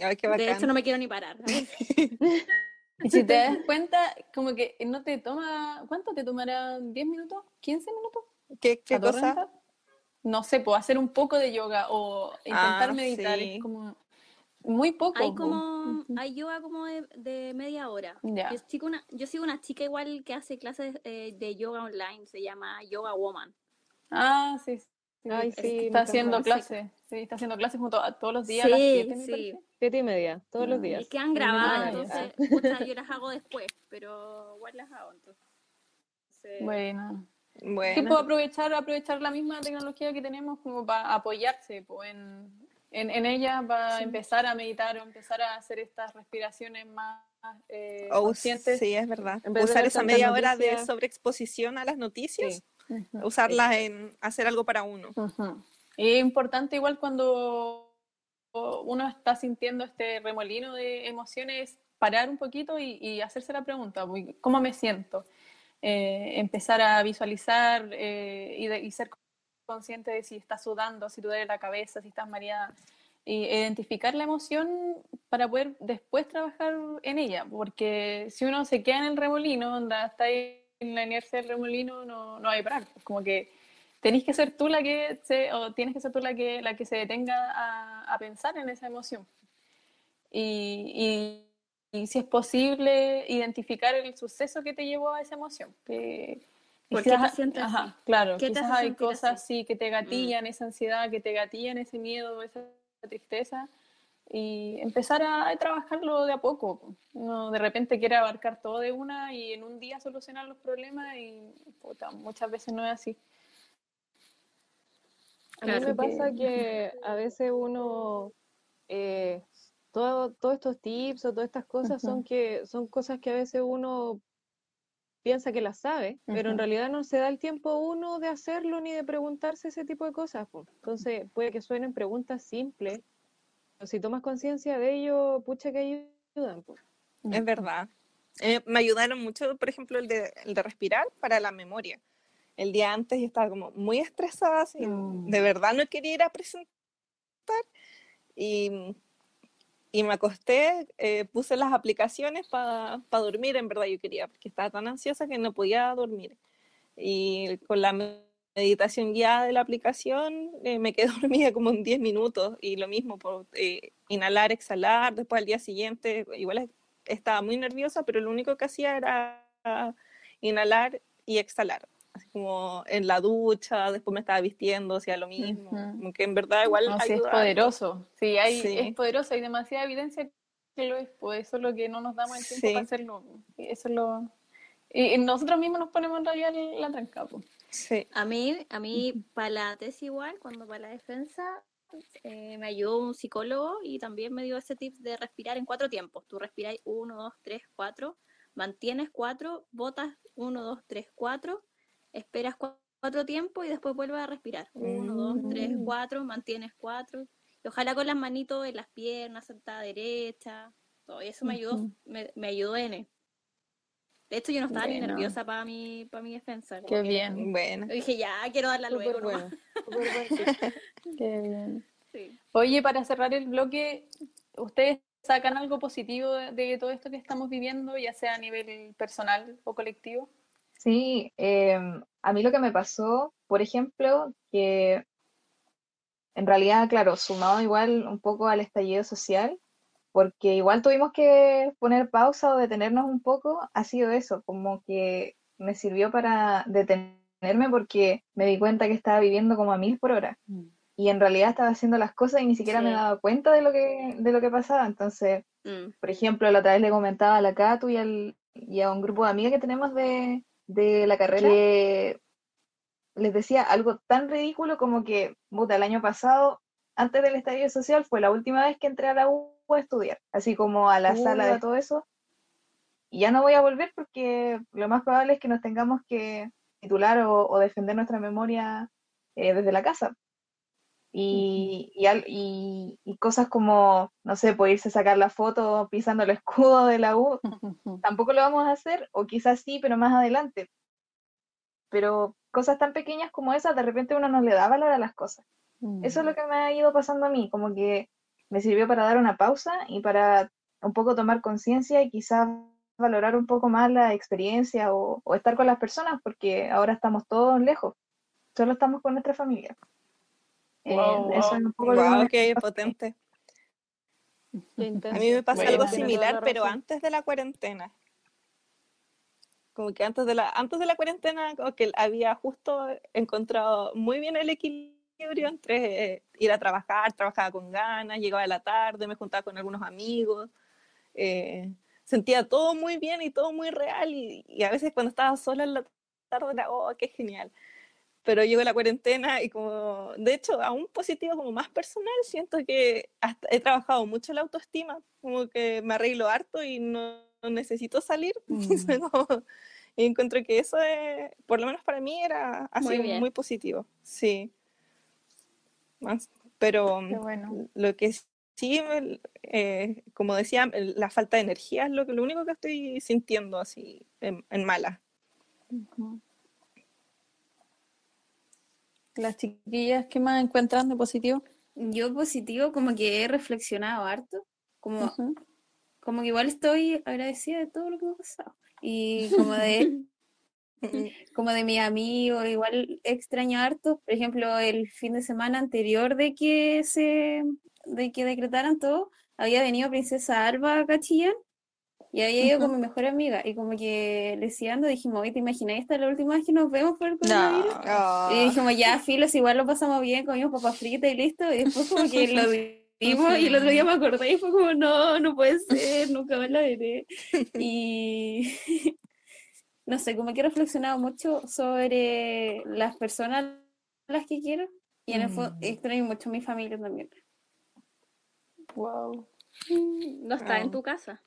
Ay, qué De bacán. hecho, no me quiero ni parar. Y si te das cuenta, como que no te toma, ¿cuánto te tomará? ¿10 minutos? ¿15 minutos? ¿Qué, qué ¿A todo cosa? No sé, pues hacer un poco de yoga o intentar Ah, meditar sí. es como muy poco. Hay como, hay yoga como de, de media hora. Ya. Yo, sigo una, yo sigo una chica igual que hace clases eh, de yoga online, se llama Yoga Woman. Ah, sí. sí. Ay, sí, está haciendo clases. Sí, está haciendo clases como to- todos los días a las Sí, 7, me sí. Siete y media, todos los Ah, días. Es que han grabado, entonces pucha, yo las hago después, pero igual las hago. Entonces, Bueno. Sí, Bueno, puedo aprovechar, aprovechar la misma tecnología que tenemos como para apoyarse po, en, en, en ella, para empezar a meditar o empezar a hacer estas respiraciones más eh, Oh, conscientes. sí, es verdad. Usar esa media hora de sobreexposición a las noticias, Sí. Usarlas en hacer algo para uno. Es importante igual cuando uno está sintiendo este remolino de emociones, parar un poquito y, y hacerse la pregunta, ¿cómo me siento? Eh, empezar a visualizar eh, y, de- y ser consciente de si estás sudando, si te duele la cabeza, si estás mareada. Y identificar la emoción para poder después trabajar en ella, porque si uno se queda en el remolino, onda, está ahí en la inercia del remolino, no, no hay parar. Como que tenés que ser tú la que se, o tienes que ser tú la que, la que se detenga a, a pensar en esa emoción. Y, y- y si es posible, identificar el suceso que te llevó a esa emoción. Que, ¿Por qué te quizás- sientes así? ajá, claro, ¿Qué te quizás hay cosas así? Mm. sí, que te gatillan esa ansiedad, que te gatillan ese miedo, esa tristeza. Y empezar a, a trabajarlo de a poco. No de repente quiere abarcar todo de una y en un día solucionar los problemas y puta, muchas veces no es así. A mí Claro. me pasa que a veces uno, eh, todo- todos estos tips o todas estas cosas son que son cosas que a veces uno piensa que las sabe, pero en realidad no se da el tiempo uno de hacerlo ni de preguntarse ese tipo de cosas. Entonces puede que suenen preguntas simples, pero si tomas conciencia de ello, pucha que ayudan. Es verdad. Eh, me ayudaron mucho, por ejemplo, el de, el de respirar para la memoria. El día antes yo estaba como muy estresada, así, Mm. de verdad no quería ir a presentar. Y, y me acosté, eh, puse las aplicaciones para dormir, en verdad yo quería, porque estaba tan ansiosa que no podía dormir. Y con la me- meditación guiada de la aplicación eh, me quedé dormida como en 10 minutos y lo mismo, por eh, inhalar, exhalar, después al día siguiente, igual es- estaba muy nerviosa, pero lo único que hacía era inhalar y exhalar. Así como en la ducha, después me estaba vistiendo, hacía lo mismo. Que en verdad igual No, sí, es poderoso. Sí, hay, Sí. es poderoso. Hay demasiada evidencia que lo es. Pues eso es lo que no nos damos el tiempo Sí. para hacerlo. Y eso es lo... Y y nosotros mismos nos ponemos en realidad la, la tranca. pues. Sí. A mí, a mí para la tesis igual, cuando para la defensa, eh, me ayudó un psicólogo y también me dio ese tip de respirar en cuatro tiempos. Tú respiras uno, dos, tres, cuatro, mantienes cuatro, botas uno, dos, tres, cuatro, esperas cua- cuatro tiempos y después vuelves a respirar. Uno, dos, tres, Mm. cuatro, mantienes cuatro. Y ojalá con las manitos en las piernas, sentada derecha. Todo y eso me ayudó, me, me ayudó N. De hecho, yo no estaba ni nerviosa para mi, para mi defensa. Qué bien. Bueno. Dije, ya, quiero darla Súper luego. bueno. Qué bien. Sí. Oye, para cerrar el bloque, ¿ustedes sacan algo positivo de, de todo esto que estamos viviendo, ya sea a nivel personal o colectivo? Sí, em, a mí lo que me pasó, por ejemplo, que en realidad, claro, sumado igual un poco al estallido social, porque igual tuvimos que poner pausa o detenernos un poco, ha sido eso, como que me sirvió para detenerme porque me di cuenta que estaba viviendo como a mil por hora y en realidad estaba haciendo las cosas y ni siquiera me daba cuenta de lo que, de lo que pasaba. Entonces, Mm. por ejemplo, la otra vez le comentaba a la Catu y, al- y a un grupo de amigas que tenemos de, de la carrera que les decía algo tan ridículo como que, puta, el año pasado, antes del estallido social, fue la última vez que entré a la U a estudiar, así como a la sala de todo eso. Y ya no voy a volver porque lo más probable es que nos tengamos que titular o, o defender nuestra memoria eh, desde la casa. Y, y, al- y- y cosas como, no sé, pues irse a sacar la foto pisando el escudo de la U, tampoco lo vamos a hacer, o quizás sí, pero más adelante. Pero cosas tan pequeñas como esas, de repente uno no le da valor a las cosas. Eso es lo que me ha ido pasando a mí, como que me sirvió para dar una pausa y para un poco tomar conciencia y quizás valorar un poco más la experiencia o, o estar con las personas, porque ahora estamos todos lejos, solo estamos con nuestra familia. Eh, Wow, eso wow. es un poco lo que me qué potente. A mí me pasa Bueno, algo similar, la pero antes de la cuarentena. Como que antes de la, antes de la cuarentena, como que había justo encontrado muy bien el equilibrio entre eh, ir a trabajar, trabajaba con ganas, llegaba a la tarde, me juntaba con algunos amigos, eh, sentía todo muy bien y todo muy real y, y a veces cuando estaba sola en la tarde era, oh, qué genial. Pero llegó la cuarentena y como, de hecho, aún positivo como más personal, siento que hasta he trabajado mucho la autoestima, como que me arreglo harto y no, no necesito salir. Mm. Como- y encuentro que eso es, por lo menos para mí era ha Muy sido bien. muy positivo, sí. Pero bueno. lo que sí, eh, como decía, la falta de energía es lo, que, lo único que estoy sintiendo así en, en mala. Ujú. Las chiquillas, ¿qué más encuentran de positivo? Yo positivo, como que he reflexionado harto, como, como que igual estoy agradecida de todo lo que me ha pasado. Y como de, como de mi amigo, igual extraño harto. Por ejemplo, el fin de semana anterior de que se, de que decretaran todo, había venido Princesa Alba a Chillán y había ido con mi mejor amiga. Y como que le decía, ando, dijimos, oye, ¿te imaginas esta es la última vez que nos vemos por el coronavirus? No. Ah, Y dijimos, ya, filos, igual lo pasamos bien, comimos papas fritas y listo. Y después como que lo dimos y el otro día me acordé y fue como, no, no puede ser, nunca más la veré. Y no sé, como que he reflexionado mucho sobre las personas a las que quiero. Y en el fondo Mm. extraño mucho a mi familia también. Wow. No está en Ah. tu casa.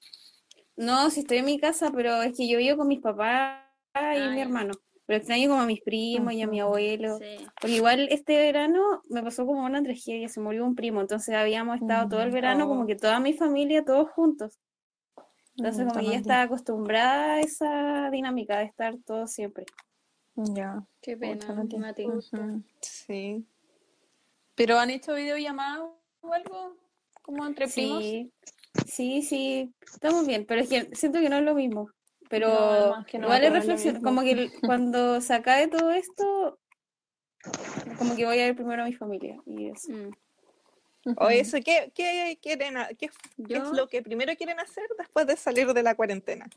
No, si estoy en mi casa, pero es que yo vivo con mis papás y Ah, mi hermano. Pero extraño como a mis primos y a mi abuelo. Sí. Porque igual este verano me pasó como una tragedia, se murió un primo, entonces habíamos estado todo el Mm, verano como oh. que toda mi familia, todos juntos. Entonces Mm, como que ya estaba acostumbrada a esa dinámica de estar todos siempre. Ya. Qué pena, no te- Mati. Ujú. sí. ¿Pero han hecho videollamadas o algo? ¿Como entre primos? Sí, sí, sí, estamos bien, pero es que siento que no es lo mismo. Pero No, que no, lo reflexión, como que cuando se acabe todo esto, como que voy a ver primero a mi familia y eso. Mm. O eso, ¿qué, qué quieren, qué, qué es lo que primero quieren hacer después de salir de la cuarentena?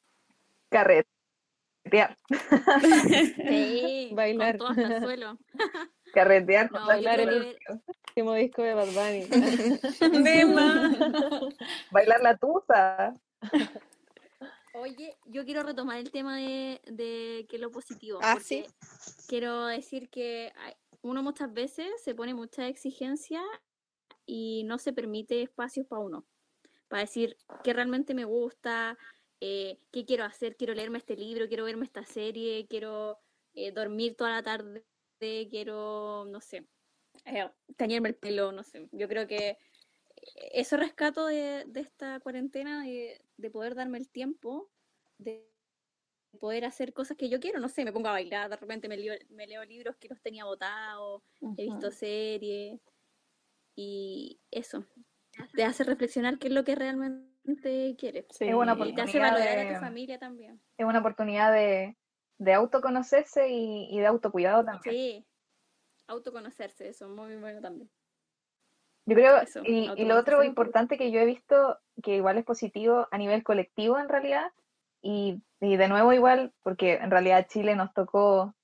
Carretear, Sí, Bailar. con todo hasta el suelo. carretear, No, bailar, el- Último disco de Bad Bunny. De más. bailar la tusa. Oye, yo quiero retomar el tema de, de que lo positivo. Ah, porque Quiero decir que uno muchas veces se pone mucha exigencia y no se permite espacios para uno. Para decir qué realmente me gusta, eh, qué quiero hacer, quiero leerme este libro, quiero verme esta serie, quiero eh, dormir toda la tarde, quiero, no sé, eh, teñirme el pelo, no sé. Yo creo que eso rescato de, de esta cuarentena, de, de poder darme el tiempo de, poder hacer cosas que yo quiero, no sé, me pongo a bailar, de repente me leo, me leo libros que los tenía botados, he visto series y eso, te hace reflexionar qué es lo que realmente quieres. Sí. Es una Y te hace oportunidad valorar a de- tu familia también. Es una oportunidad de, de autoconocerse y, y de autocuidado también. Sí, autoconocerse, eso, muy bueno también. Yo creo, Eso, y, y lo otro importante que yo he visto, que igual es positivo a nivel colectivo en realidad, y, y de nuevo igual, porque en realidad Chile nos tocó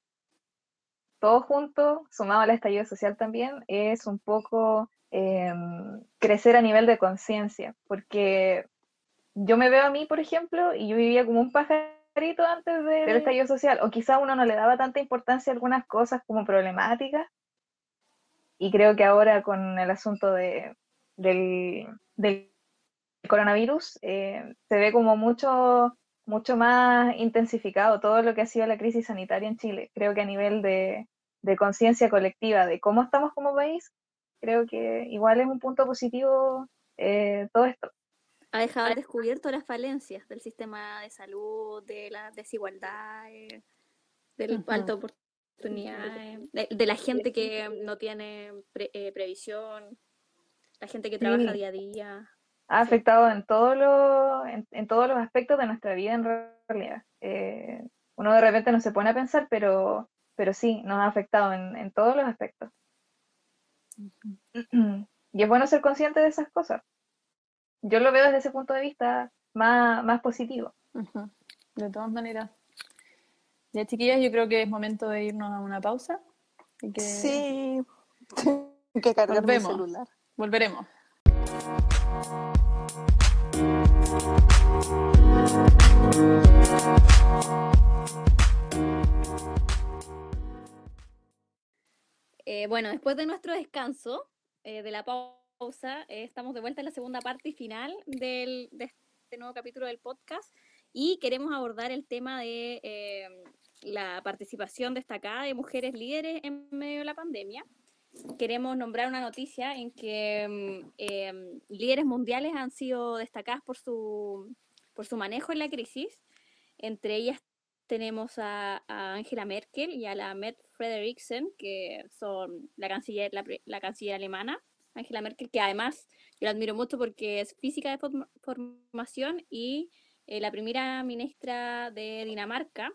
todos juntos, sumado al estallido social también, es un poco em, crecer a nivel de conciencia, porque yo me veo a mí, por ejemplo, y yo vivía como un antes de- del estallido social, o quizá uno no le daba tanta importancia a algunas cosas como problemáticas, y creo que ahora con el asunto de, del, del coronavirus eh, se ve como mucho, mucho más intensificado todo lo que ha sido la crisis sanitaria en Chile. Creo que a nivel de, de conciencia colectiva de cómo estamos como país, creo que igual es un punto positivo eh, todo esto. Ha dejado al descubierto las falencias del sistema de salud, de las desigualdades, del Ujú. falta de oportunidades, de, de la gente que no tiene pre- eh, previsión, la gente que trabaja Sí. día a día. Ha afectado en, todo lo, en, en todos los aspectos de nuestra vida en realidad. Eh, uno de repente no se pone a pensar, pero, pero sí, nos ha afectado en, en todos los aspectos. Y es bueno ser consciente de esas cosas. Yo lo veo desde ese punto de vista más, más positivo. De todas maneras. Ya, chiquillas, yo creo que es momento de irnos a una pausa. y que Sí. que cargar mi Volvemos. celular. Volveremos. Eh, bueno, después de nuestro descanso, eh, de la pausa, eh, estamos de vuelta en la segunda parte y final del, de este nuevo capítulo del podcast y queremos abordar el tema de eh, la participación destacada de mujeres líderes en medio de la pandemia. Queremos nombrar una noticia en que mm, em, líderes mundiales han sido destacadas por su, por su manejo en la crisis. Entre ellas tenemos a, a Angela Merkel y a la Met Frederiksen, que son la canciller, la, la canciller alemana, Angela Merkel, que además yo la admiro mucho porque es física de form- formación y eh, la primera ministra de Dinamarca,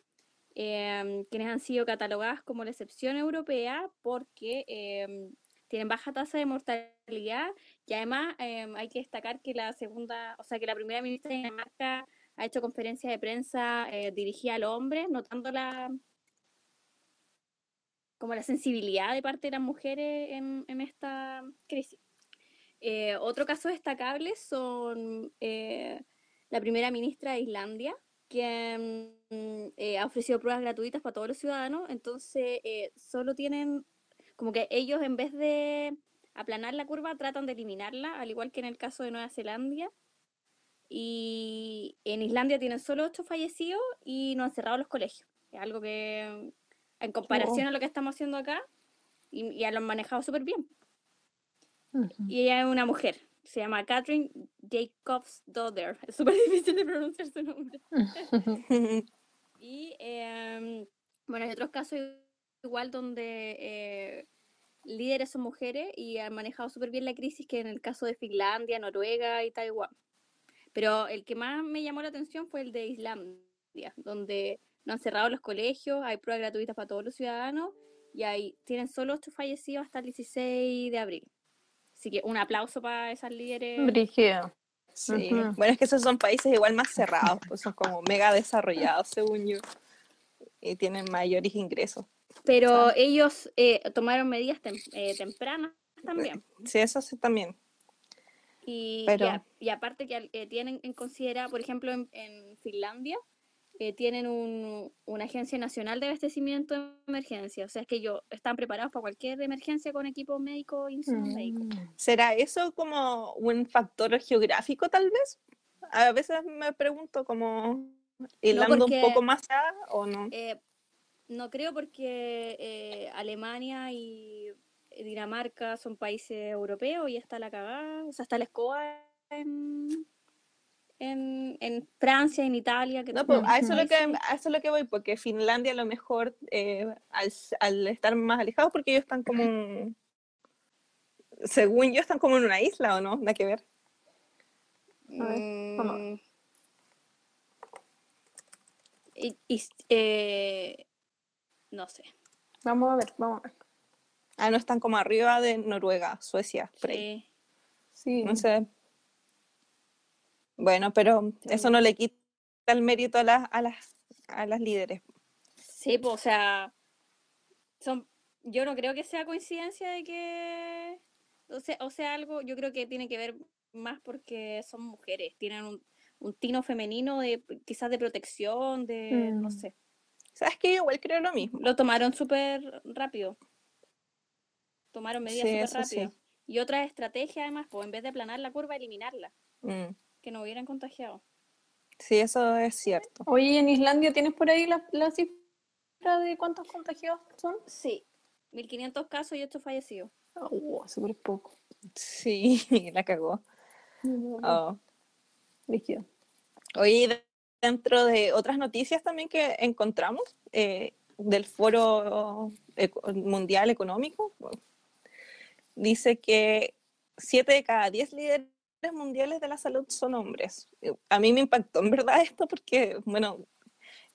eh, quienes han sido catalogadas como la excepción europea porque eh, tienen baja tasa de mortalidad y además eh, hay que destacar que la segunda, o sea, que la primera ministra de Dinamarca ha hecho conferencias de prensa eh, dirigida al hombre, notando la como la sensibilidad de parte de las mujeres en, esta crisis. Eh, otro caso destacable son eh, la primera ministra de Islandia, que mm, eh, ha ofrecido pruebas gratuitas para todos los ciudadanos, entonces eh, solo tienen, como que ellos en vez de aplanar la curva, tratan de eliminarla, al igual que en el caso de Nueva Zelanda. Y en Islandia tienen solo ocho fallecidos y no han cerrado los colegios. Es algo que, en comparación a lo que estamos haciendo acá, y, y lo han manejado súper bien. Y ella es una mujer, se llama Catherine Jacobs Dodder. Es súper difícil de pronunciar su nombre. Y em, bueno, hay otros casos igual donde eh, líderes son mujeres y han manejado súper bien la crisis, que en el caso de Finlandia, Noruega y Taiwán. Pero el que más me llamó la atención fue el de Islandia, donde no han cerrado los colegios, hay pruebas gratuitas para todos los ciudadanos y hay, tienen solo ocho fallecidos hasta el 16 de abril. Así que un aplauso para esas líderes. Brígido. Sí. Bueno, es que esos son países igual más cerrados, pues son como mega desarrollados, según yo. Y tienen mayores ingresos. Pero ellos eh, tomaron medidas tem- eh, tempranas también. Sí, eso sí también. Y, y Pero- a- y aparte que eh, tienen en considera, por ejemplo, en, en Finlandia, eh, tienen un- una agencia nacional de abastecimiento de emergencia. O sea, es que ellos están preparados para cualquier emergencia con equipo médico e insumos médicos. ¿Será eso como un factor geográfico tal vez? A veces me pregunto como hilando porque- un poco más allá o no. Eh, no creo porque eh, Alemania y Dinamarca son países europeos y está la cagada, o sea, está la escoba en, en, en Francia, en Italia. Que No, pues, a, eso es lo que, a eso es lo que voy, porque Finlandia a lo mejor, eh, al, al estar más alejados, porque ellos están como, según yo, están como en una isla, ¿o no? Nada que ver. A. Mm. Y, y, eh, no sé. Vamos a ver, vamos a ver. Ah, no, están como arriba de Noruega, Suecia, por ahí. Sí. Sí. No sé. Bueno, pero eso no le quita el mérito a las, a las, a las líderes. Sí, pues, o sea, son, yo no creo que sea coincidencia de que, o sea, o sea, algo, yo creo que tiene que ver más porque son mujeres, tienen un, un tino femenino de quizás de protección, de, no Mm. sé, ¿Sabes que igual creo lo mismo. lo tomaron súper rápido, tomaron medidas Sí, súper sí. rápido. Y otra estrategia además, pues en vez de aplanar la curva, eliminarla, Mm, que no hubieran contagiado. Sí, eso es cierto. Oye, ¿y en Islandia tienes por ahí la, la cifra de cuántos contagiados son? Sí, 1500 casos y 8 fallecidos. Oh, súper poco. Sí, la cagó. Oh. Líquido. Oye, y de- dentro de otras noticias también que encontramos eh, del Foro Mundial Económico, dice que 7 de cada 10 líderes mundiales de la salud son hombres. A mí me impactó en verdad esto porque, bueno,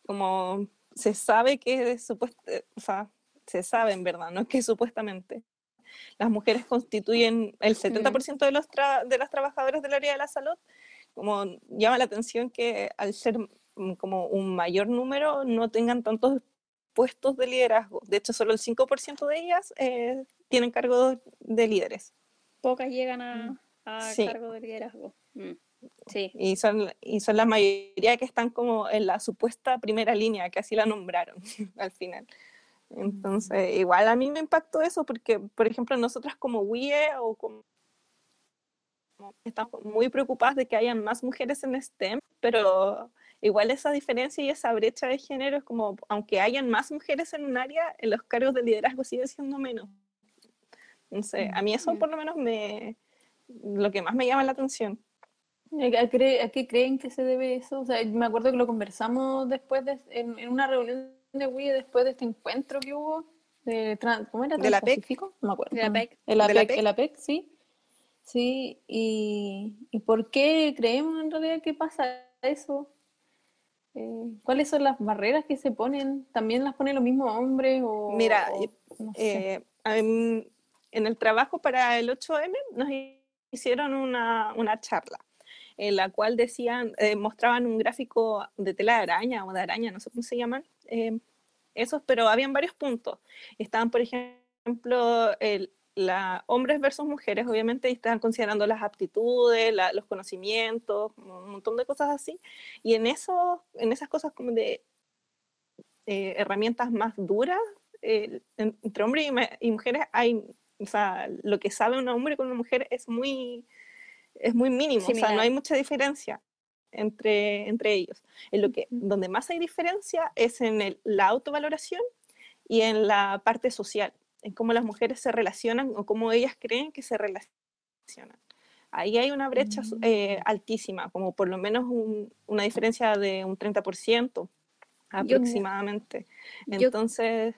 como se sabe que supuest- eh, o sea, se sabe en verdad, no es que supuestamente las mujeres constituyen el 70% de los, de los trabajadores del área de la salud, como llama la atención que al ser mm, como un mayor número no tengan tantos puestos de liderazgo. De hecho, solo el 5% de ellas eh, tienen cargo de líderes. Pocas llegan a, a Sí. cargo de liderazgo. Mm, Sí. Y son, y son la mayoría que están como en la supuesta primera línea, que así la nombraron al final. Entonces, igual a mí me impactó eso porque, por ejemplo, nosotras como WIE o como como estamos muy preocupadas de que hayan más mujeres en STEM, pero igual esa diferencia y esa brecha de género es como, aunque hayan más mujeres en un área, en los cargos de liderazgo sigue siendo menos. Entonces, a mí eso Mm. por lo menos me, lo que más me llama la atención. ¿A, cre- a qué creen que se debe eso? O sea, me acuerdo que lo conversamos después de, en, en una reunión de Wii después de este encuentro que hubo de ¿cómo era? ¿De la PEC? No me acuerdo. De la PEC. El ¿De la APEC, PEC? el APEC, sí. Sí, y, ¿y por qué creemos en realidad que pasa eso? Eh, ¿cuáles son las barreras que se ponen? ¿También las ponen los mismos hombres? O, Mira, o- y- no sé. Eh, en, en el trabajo para el 8M nos hicieron una, una charla en la cual decían, eh, mostraban un gráfico de tela de araña o de araña, no sé cómo se llaman, eh, esos, pero habían varios puntos. Estaban, por ejemplo, el, la, hombres versus mujeres, obviamente, y estaban considerando las aptitudes, la- los conocimientos, un montón de cosas así. Y en, eso, en esas cosas como de eh, herramientas más duras, en- entre hombres y, y mujeres hay, o sea, lo que sabe un hombre con una mujer es muy, es muy mínimo, o sea, no hay mucha diferencia entre, entre ellos. En lo que, donde más hay diferencia es en el- la autovaloración y en la parte social, en cómo las mujeres se relacionan o cómo ellas creen que se relacionan. Ahí hay una brecha su- eh, altísima, como por lo menos un- una diferencia de un 30% aproximadamente. Yo- Entonces,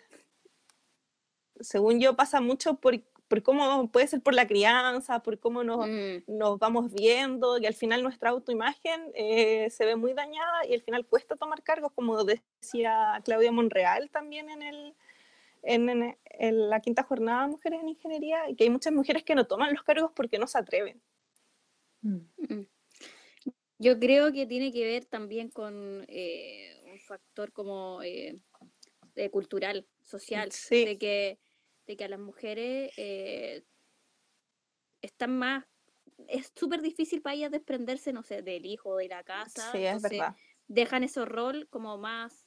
según yo, pasa mucho por, por cómo puede ser por la crianza, por cómo nos, Mm, nos vamos viendo y al final nuestra autoimagen eh, se ve muy dañada y al final cuesta tomar cargos, como decía Claudia Monreal también en, el, en, en- en la quinta jornada de Mujeres en Ingeniería, y que hay muchas mujeres que no toman los cargos porque no se atreven. Mm. mm. Yo creo que tiene que ver también con eh, un factor como eh, cultural, social, Sí. de que de que a las mujeres eh, están más es súper difícil para ellas desprenderse, no sé, del hijo, de la casa. Sí, es verdad. Dejan ese rol como más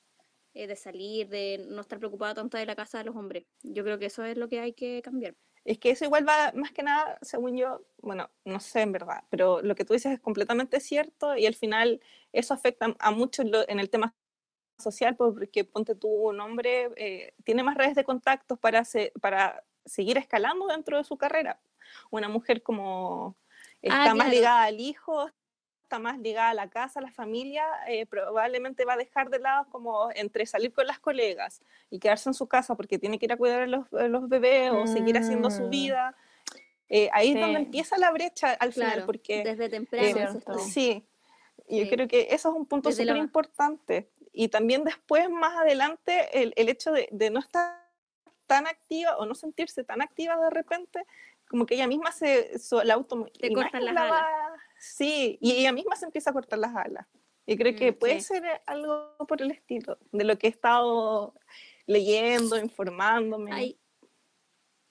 eh, de salir, de no estar preocupada tanto de la casa de los hombres. Yo creo que eso es lo que hay que cambiar. Es que eso igual va más que nada, según yo, bueno, no sé en verdad, pero lo que tú dices es completamente cierto y al final eso afecta a mucho en, lo- en el tema social, porque ponte tú un hombre, eh, tiene más redes de contactos para, se- para seguir escalando dentro de su carrera. Una mujer como está más claro. ligada al hijo, está más ligada a la casa, a la familia, eh, probablemente va a dejar de lado como entre salir con las colegas y quedarse en su casa porque tiene que ir a cuidar a los, a los bebés o seguir haciendo su Mm. vida. Eh, ahí es donde Sí. empieza la brecha al final, Claro, porque desde eh, temprano. tú. sí, yo Sí. creo que eso es un punto súper importante. Y también después, más adelante, el, el hecho de, de no estar tan activa o no sentirse tan activa de repente, como que ella misma se, la auto Te cortan imagen las la va- Sí, y ella misma se empieza a cortar las alas. Y creo que Mm, puede sí. ser algo por el estilo, de lo que he estado leyendo, informándome. Hay,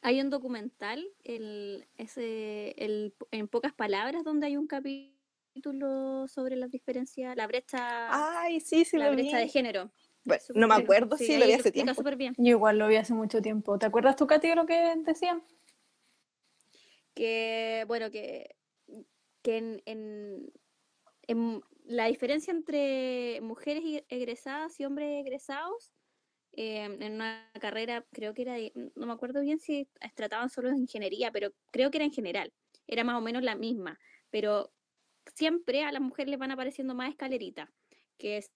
hay un documental, el, ese, el, en pocas palabras, donde hay un capítulo sobre las diferencias, la brecha, Ay, sí, sí, la lo vi. brecha de género. Bueno, no me acuerdo Sí, si lo vi hace tiempo. bien. Yo igual lo vi hace mucho tiempo. ¿Te acuerdas tú, Katy, de lo que decían? que bueno que, que en, en- en la diferencia entre mujeres egresadas y hombres egresados eh, en una carrera creo que era no me acuerdo bien si trataban solo de ingeniería pero creo que era en general era más o menos la misma pero siempre a las mujeres les van apareciendo más escaleritas que es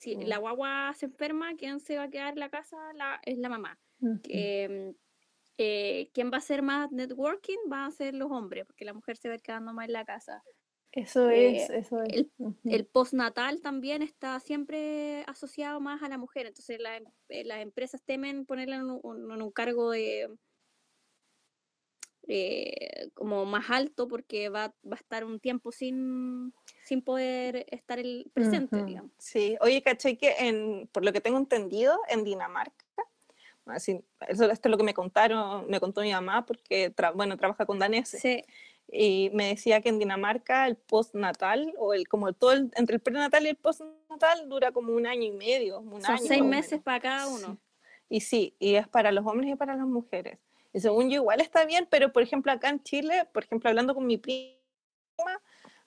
si Mm. la guagua se enferma quién se va a quedar en la casa la, es la mamá que, eh, ¿quién va a hacer más networking? Va a ser los hombres, porque la mujer se va quedando más en la casa. Eso eh, es, eso es. el- postnatal también está siempre asociado más a la mujer, entonces la em- eh, las empresas temen ponerla en un, un- en un cargo de eh, como más alto porque va, va a estar un tiempo sin, sin poder estar el presente, Ujú. digamos. Sí, oye, caché que en, por lo que tengo entendido, en Dinamarca, así, eso, esto es lo que me contaron, me contó mi mamá, porque, tra- bueno, trabaja con daneses, Sí, y me decía que en Dinamarca el postnatal, o el, como todo el- entre el prenatal y el postnatal, dura como un año y medio, un son año. seis meses para cada uno. Sí. Y sí, y es para los hombres y para las mujeres. Y según yo igual está bien, pero por ejemplo acá en Chile, por ejemplo hablando con mi prima,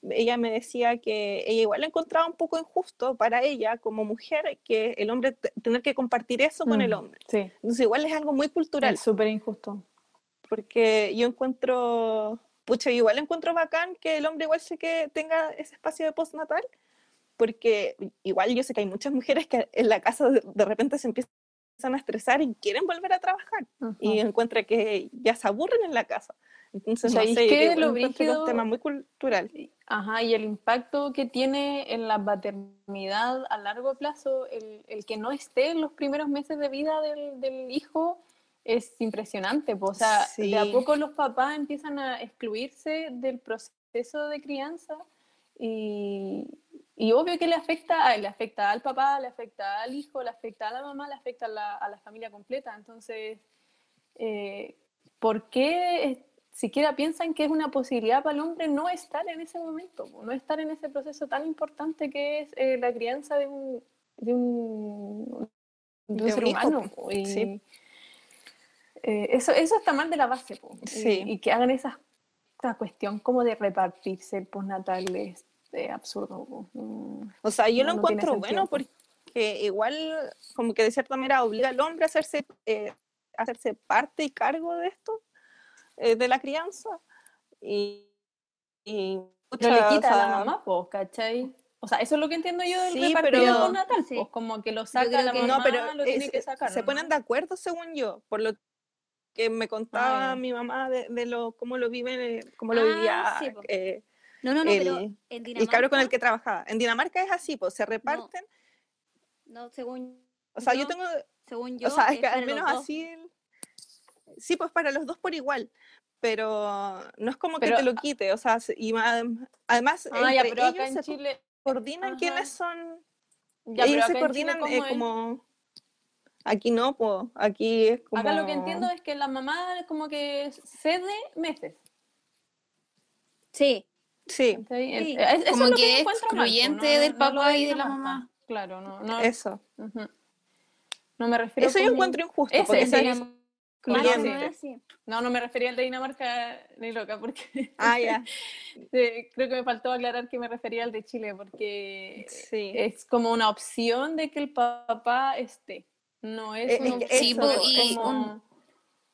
ella me decía que ella igual lo encontraba un poco injusto para ella como mujer que el hombre te- tener que compartir eso con el Mm, hombre. Sí, Entonces igual es algo muy cultural, súper injusto. porque yo encuentro, pucha, igual encuentro bacán que el hombre igual se que tenga ese espacio de postnatal, porque igual yo sé que hay muchas mujeres que en la casa de, de repente se empiezan a estresar y quieren volver a trabajar y Ujú. encuentra que ya se aburren en la casa. Entonces, no ¿Sabéis sé, creo- Lo que es un brígido- tema muy cultural. Ajá, y el impacto que tiene en la paternidad a largo plazo, el, el que no esté en los primeros meses de vida del, del hijo, es impresionante. po. O sea, de a Sí. poco los papás empiezan a excluirse del proceso de crianza y, y obvio que le afecta, a- le afecta al papá, le afecta al hijo, le afecta a la mamá, le afecta a la, a la familia completa. Entonces, eh, ¿por qué siquiera piensan que es una posibilidad para el hombre no estar en ese momento, no estar en ese proceso tan importante que es eh, la crianza de un, de un, de un De un ser humano? y, sí. eh, eso, eso está mal de la base, po, y- Sí. y, que hagan esa, esa cuestión como de repartirse el postnatal eh, absurdo. Mm, O sea, yo No, lo no encuentro bueno sentido. porque igual como que de cierta manera obliga al hombre a hacerse, eh, a hacerse parte y cargo de esto, eh, de la crianza. Y, y Pero le pucha, o quita a la sea, mamá, pues, ¿cachai? O sea, eso es lo que entiendo yo del Sí, repartido pero- postnatal, Sí. pues, como que lo saca la mamá, No, pero lo tiene es- que sacar. se ¿no? ponen de acuerdo según yo, por lo que me contaba ya. mi mamá de, de lo cómo lo vive, cómo lo Ah, vivía sí, eh, No, no, no, pero el, en el cabro con el Dinamarca- que trabajaba. En Dinamarca es así, pues se reparten. No, según O sea, yo yo, tengo, según yo, o sea, es que al menos así. el- Sí, pues para los dos por igual. Pero no es como Pero- que te lo quite, o sea, se- y ma- además Ah, ya, entre pero acá ellos en se Chile. coordinan Ajá. quiénes son Ya, pero ellos se Chile, coordinan ¿cómo eh, como aquí no pues aquí es como Acá lo que entiendo es que la mamá es como que cede meses. Sí, sí. Sí. Es- eso Como es lo que yo es encuentro mal, pues, excluyente no- del no papá de y de la mamá. Claro, no, no, eso ujú. no me refiero eso yo como- encuentro injusto Ese, porque es no, no excluyente es. No, no me refería al de Dinamarca ni loca, porque ah ya eh, creo que me faltó aclarar que me refería al de Chile, porque sí es como una opción de que el papá esté. No es Eh, una es que opción, Sí, es y, como un-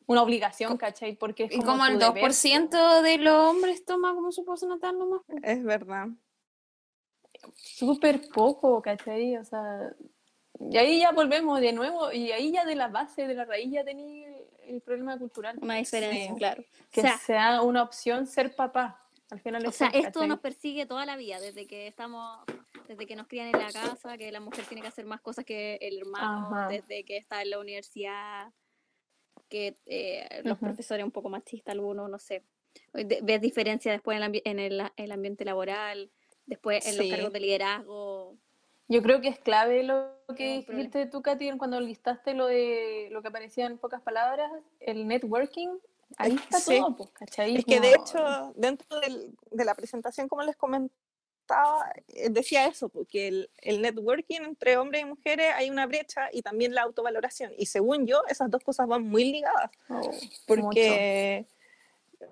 una obligación, ¿cachai? Porque es y como como el tu deber, 2% de los hombres toma como su postnatal nomás. es verdad súper poco, ¿cachai? O sea, y ahí ya volvemos de nuevo, y ahí ya de la base, de la raíz, ya tenía el, el problema cultural. Una diferencia, claro. Que o sea, sea una opción ser papá. Al final o sea, ser, esto ¿cachai? nos persigue toda la vida, desde que estamos, desde que nos crían en la casa, que la mujer tiene que hacer más cosas que el hermano, Ajá. desde que está en la universidad, que eh, los Ujú. profesores un poco machistas, algunos, no sé. De- ves diferencia después en, el en el, el ambiente laboral, después en Sí. los cargos de liderazgo. Yo creo que es clave lo que dijiste tú, Katy, cuando listaste lo de lo que aparecía en pocas palabras, el networking. Ahí Es- está sí. todo, pues, ¿cachai? Es que de hecho, dentro del- de la presentación, como les comentaba, eh, decía eso, porque el, el networking entre hombres y mujeres hay una brecha y también la autovaloración. Y según yo, esas dos cosas van muy ligadas, Oh, porque,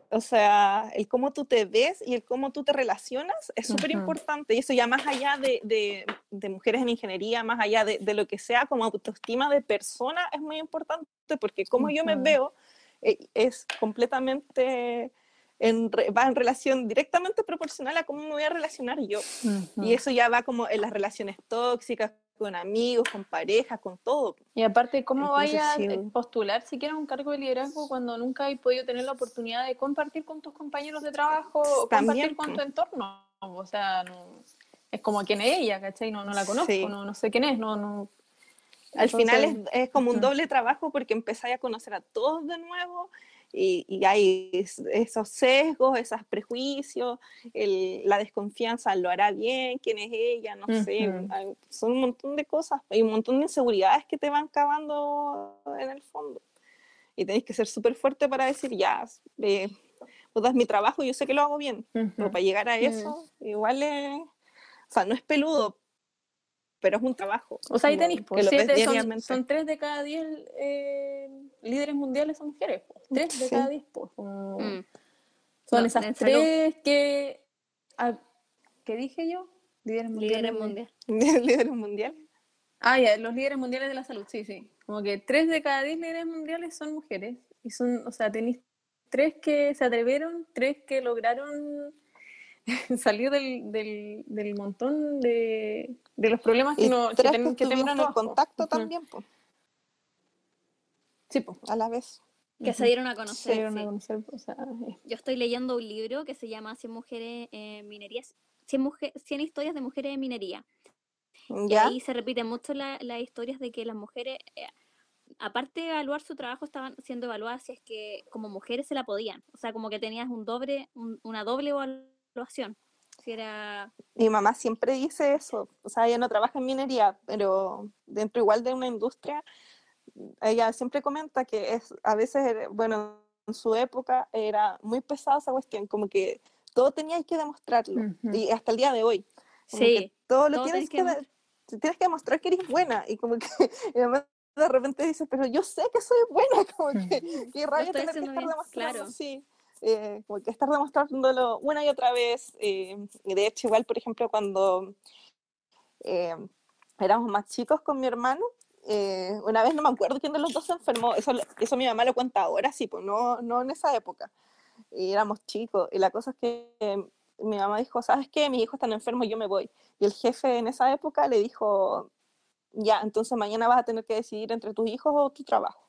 o sea, el cómo tú te ves y el cómo tú te relacionas es súper importante. Y eso ya más allá de, de- de mujeres en ingeniería, más allá de, de lo que sea, como autoestima de persona, es muy importante, porque como yo me veo eh, es completamente, en re- va en relación directamente proporcional a cómo me voy a relacionar yo. Ujú. Y eso ya va como en las relaciones tóxicas, con amigos, con parejas, con todo. Y aparte, ¿cómo Entonces, vaya a sí. postular siquiera un cargo de liderazgo cuando nunca has podido tener la oportunidad de compartir con tus compañeros de trabajo o compartir con tu entorno? O sea, no, es como quién es ella, ¿cachai? No, no la conozco, Sí. no, no sé quién es, no, no. Al final es, Entonces, es como un doble trabajo porque empezáis a conocer a todos de nuevo y, y hay es- esos sesgos, esos prejuicios, el- la desconfianza, ¿lo hará bien? ¿Quién es ella? No sé, Ujú. hay- son un montón de cosas, hay un montón de inseguridades que te van cavando en el fondo. Y tenéis que ser súper fuerte para decir, ya, eh, pues, es mi trabajo, yo sé que lo hago bien. Pero Ujú. para llegar a eso, igual es, o sea, no es peludo, pero es un trabajo. O sea, ahí tenéis, pues, son, tres de cada diez eh, líderes mundiales son mujeres, pues, tres de cada diez, pues, Mm. son No, esas tres que, ah, ¿qué dije yo? Líderes mundiales. Líderes de- mundiales. líderes mundiales. Ah, ya, los líderes mundiales de la salud, sí, sí. Como que tres de cada diez líderes mundiales son mujeres. Y son, o sea, tenéis tres que se atrevieron, tres que lograron salir del, del, del montón de, de los problemas que, no, que, ten- que que tenemos po. contacto también, po, Sí, pues. a la vez. Que se dieron a conocer. Se dieron sí. a conocer, o sea, eh, Yo estoy leyendo un libro que se llama 100 mujeres en minería, 100, muje- 100 historias de mujeres en minería. Y ahí se repiten mucho la- las historias de que las mujeres, eh, aparte de evaluar su trabajo, estaban siendo evaluadas si es que como mujeres se la podían. O sea, como que tenías un doble, un- una doble evaluación. Si era Mi mamá siempre dice eso. O sea, ella no trabaja en minería, pero dentro igual de una industria, ella siempre comenta que es a veces, era- bueno, en su época era muy pesada esa cuestión, como que todo teníais que demostrarlo. Ujú. Y hasta el día de hoy. Sí, que todo lo todo tienes que, que tienes que demostrar que eres buena. Y como que mamá de repente dice, pero yo sé que soy buena, como que qué rabia estoy tener que estar demostrando, claro. sí. Eh, como que estar demostrándolo una y otra vez. eh, y de hecho, igual, por ejemplo, cuando eh, éramos más chicos con mi hermano, eh, una vez no me acuerdo quién de los dos se enfermó, eso, eso mi mamá lo cuenta ahora, sí, pues no, no en esa época. Y éramos chicos, y la cosa es que mi mamá dijo, ¿sabes qué? Mis hijos están enfermos, yo me voy. Y el jefe en esa época le dijo, ya, entonces mañana vas a tener que decidir entre tus hijos o tu trabajo.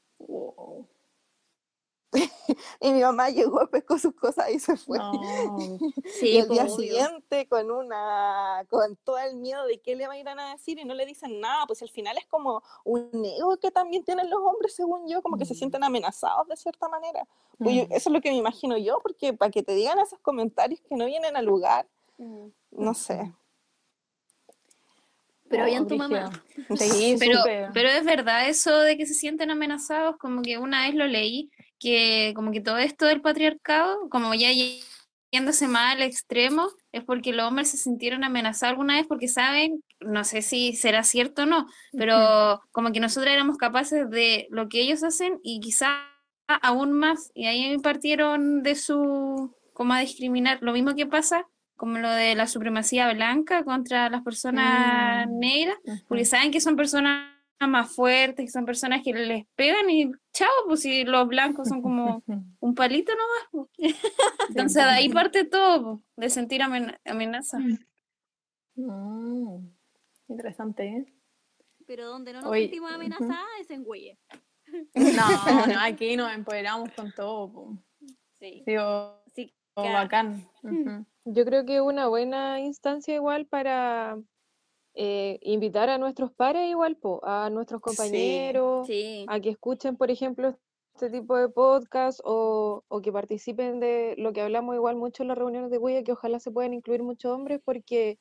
Y mi mamá llegó, pescó sus cosas y se fue. no, sí, y el po, día obvio. siguiente con una con todo el miedo de qué le va a ir a decir y no le dicen nada, pues al final es como un ego que también tienen los hombres, según yo, como que se Mm. sienten amenazados de cierta manera. Pues yo- Mm. eso es lo que me imagino yo, porque para que te digan esos comentarios que no vienen al lugar, no sé. Pero Oh, bien tu mamá. Sí, Pero, pero es verdad eso de que se sienten amenazados, como que una vez lo leí, que como que todo esto del patriarcado, como ya yéndose más al extremo, es porque los hombres se sintieron amenazados alguna vez porque saben, no sé si será cierto o no, pero como que nosotros éramos capaces de lo que ellos hacen y quizá aún más, y ahí partieron de su, como a discriminar, lo mismo que pasa como lo de la supremacía blanca contra las personas Mm. negras, porque saben que son personas más fuertes, que son personas que les pegan y chao, pues si los blancos son como un palito nomás. pues. Entonces de ahí parte todo, pues, de sentir amen- amenaza. Mm, interesante, ¿eh? Pero donde no nos Oye, sentimos amenazadas es en Güelle. No, no, aquí nos empoderamos con todo. po. Sí. Digo, que- bacán. Ujú. Yo creo que es una buena instancia igual para eh, invitar a nuestros pares igual, po, a nuestros compañeros, Sí. a que escuchen, por ejemplo, este tipo de podcast o, o que participen de lo que hablamos igual mucho en las reuniones de Guía, que ojalá se puedan incluir muchos hombres porque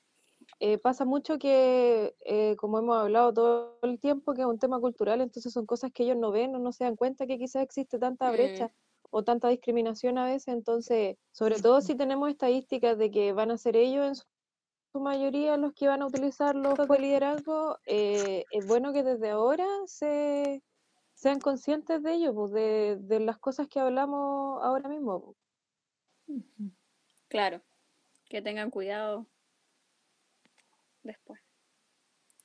eh, pasa mucho que, eh, como hemos hablado todo el tiempo, que es un tema cultural, entonces son cosas que ellos no ven o no se dan cuenta que quizás existe tanta Mm. brecha o tanta discriminación a veces, entonces, sobre todo si tenemos estadísticas de que van a ser ellos en su su mayoría los que van a utilizar los de liderazgo, eh, es bueno que desde ahora se sean conscientes de ello, pues, de, de las cosas que hablamos ahora mismo. pues. Claro. Que tengan cuidado después.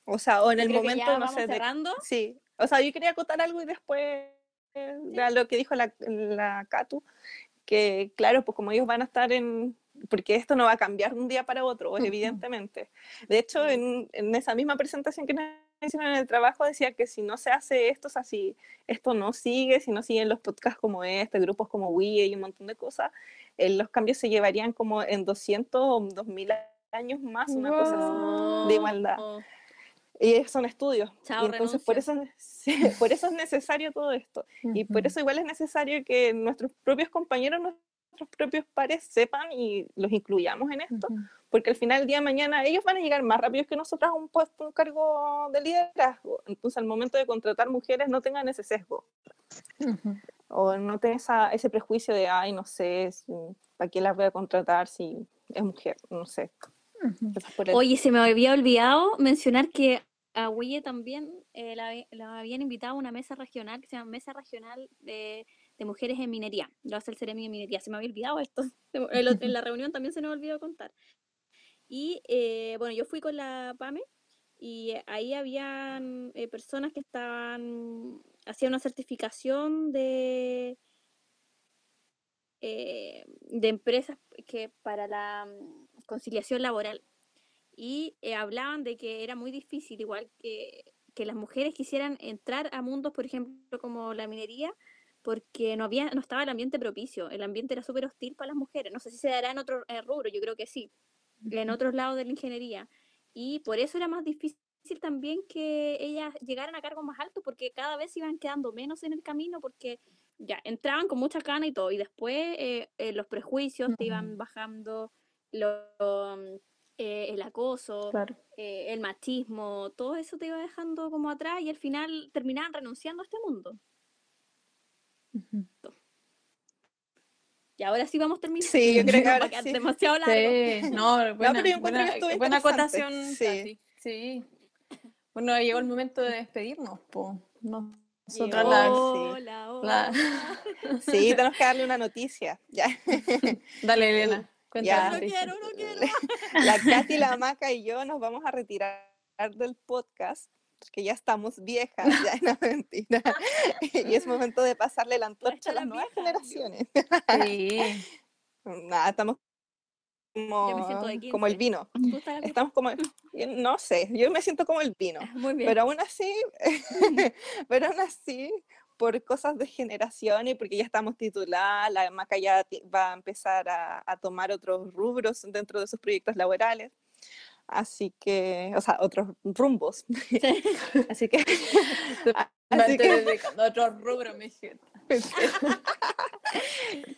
O sea, o en Yo el momento, no sé, de- cerrando. sí. O sea, yo quería acotar algo y después eh, de lo que dijo la, la Catu, que claro, pues como ellos van a estar en, porque esto no va a cambiar de un día para otro, evidentemente. De hecho, en, en esa misma presentación que nos hicieron en el trabajo decía que si no se hace esto, o sea, si esto no sigue, si no siguen los podcasts como este, grupos como Wii y un montón de cosas, eh, los cambios se llevarían como en 200 o 2000 años más, una cosa así, de igualdad. Oh, Y son estudios. Chao, y entonces por eso, por eso es necesario todo esto. Y por eso igual es necesario que nuestros propios compañeros, nuestros propios pares sepan y los incluyamos en esto, Ujú. porque al final del día de mañana ellos van a llegar más rápido que nosotras a un puesto, un cargo de liderazgo. Entonces al momento de contratar mujeres no tengan ese sesgo Ujú. o no tengan esa, ese prejuicio de, ay, no sé, ¿para qué las voy a contratar si es mujer? No sé. Por el- Oye, se me había olvidado mencionar que a Huille también eh, la, la habían invitado a una mesa regional que se llama Mesa Regional de, de Mujeres en Minería. Lo hace el Ceremi de Minería. Se me había olvidado esto. En, la reunión también se me olvidó contar. Y eh, bueno, yo fui con la PAME y ahí habían eh, personas que estaban, hacían una certificación de, eh, de empresas que para la mm, conciliación laboral y hablaban de que era muy difícil, igual que, que las mujeres quisieran entrar a mundos, por ejemplo, como la minería, porque no había, no estaba el ambiente propicio, el ambiente era súper hostil para las mujeres. No sé si se dará en otro eh, rubro, yo creo que sí, en otros lados de la ingeniería. Y por eso era más difícil también que ellas llegaran a cargos más altos, porque cada vez iban quedando menos en el camino, porque ya entraban con mucha gana y todo, y después eh, eh, los prejuicios te iban bajando, lo, eh, el acoso, Claro. eh, el machismo, todo eso te iba dejando como atrás y al final terminaban renunciando a este mundo. Y ahora sí vamos terminando. Sí, yo creo que ahora sí. demasiado largo. Sí, no, buena, pero yo encuentro buena, que acotación, sí. Sí. Bueno, llegó el momento de despedirnos, po. Nosotras. Hola, hola. la- Sí, tenemos que darle una noticia. Ya. Dale, Elena, cuenta Ya. la No quiero, no quiero. La Katy, la Maca y yo nos vamos a retirar del podcast, que ya estamos viejas, ya no mentira. Y es momento de pasarle la antorcha a las nuevas generaciones. Sí. Nada, estamos como, como el 15. vino. ¿Tú estás de Estamos como, no sé, yo me siento como el vino. acuerdo? Muy bien. Pero aún así, pero aún así, por cosas de generación y porque ya estamos tituladas, la Maca ya va a empezar a, a tomar otros rubros dentro de sus proyectos laborales. Así que, o sea, otros rumbos. así que, así que otro rubro, mi gente.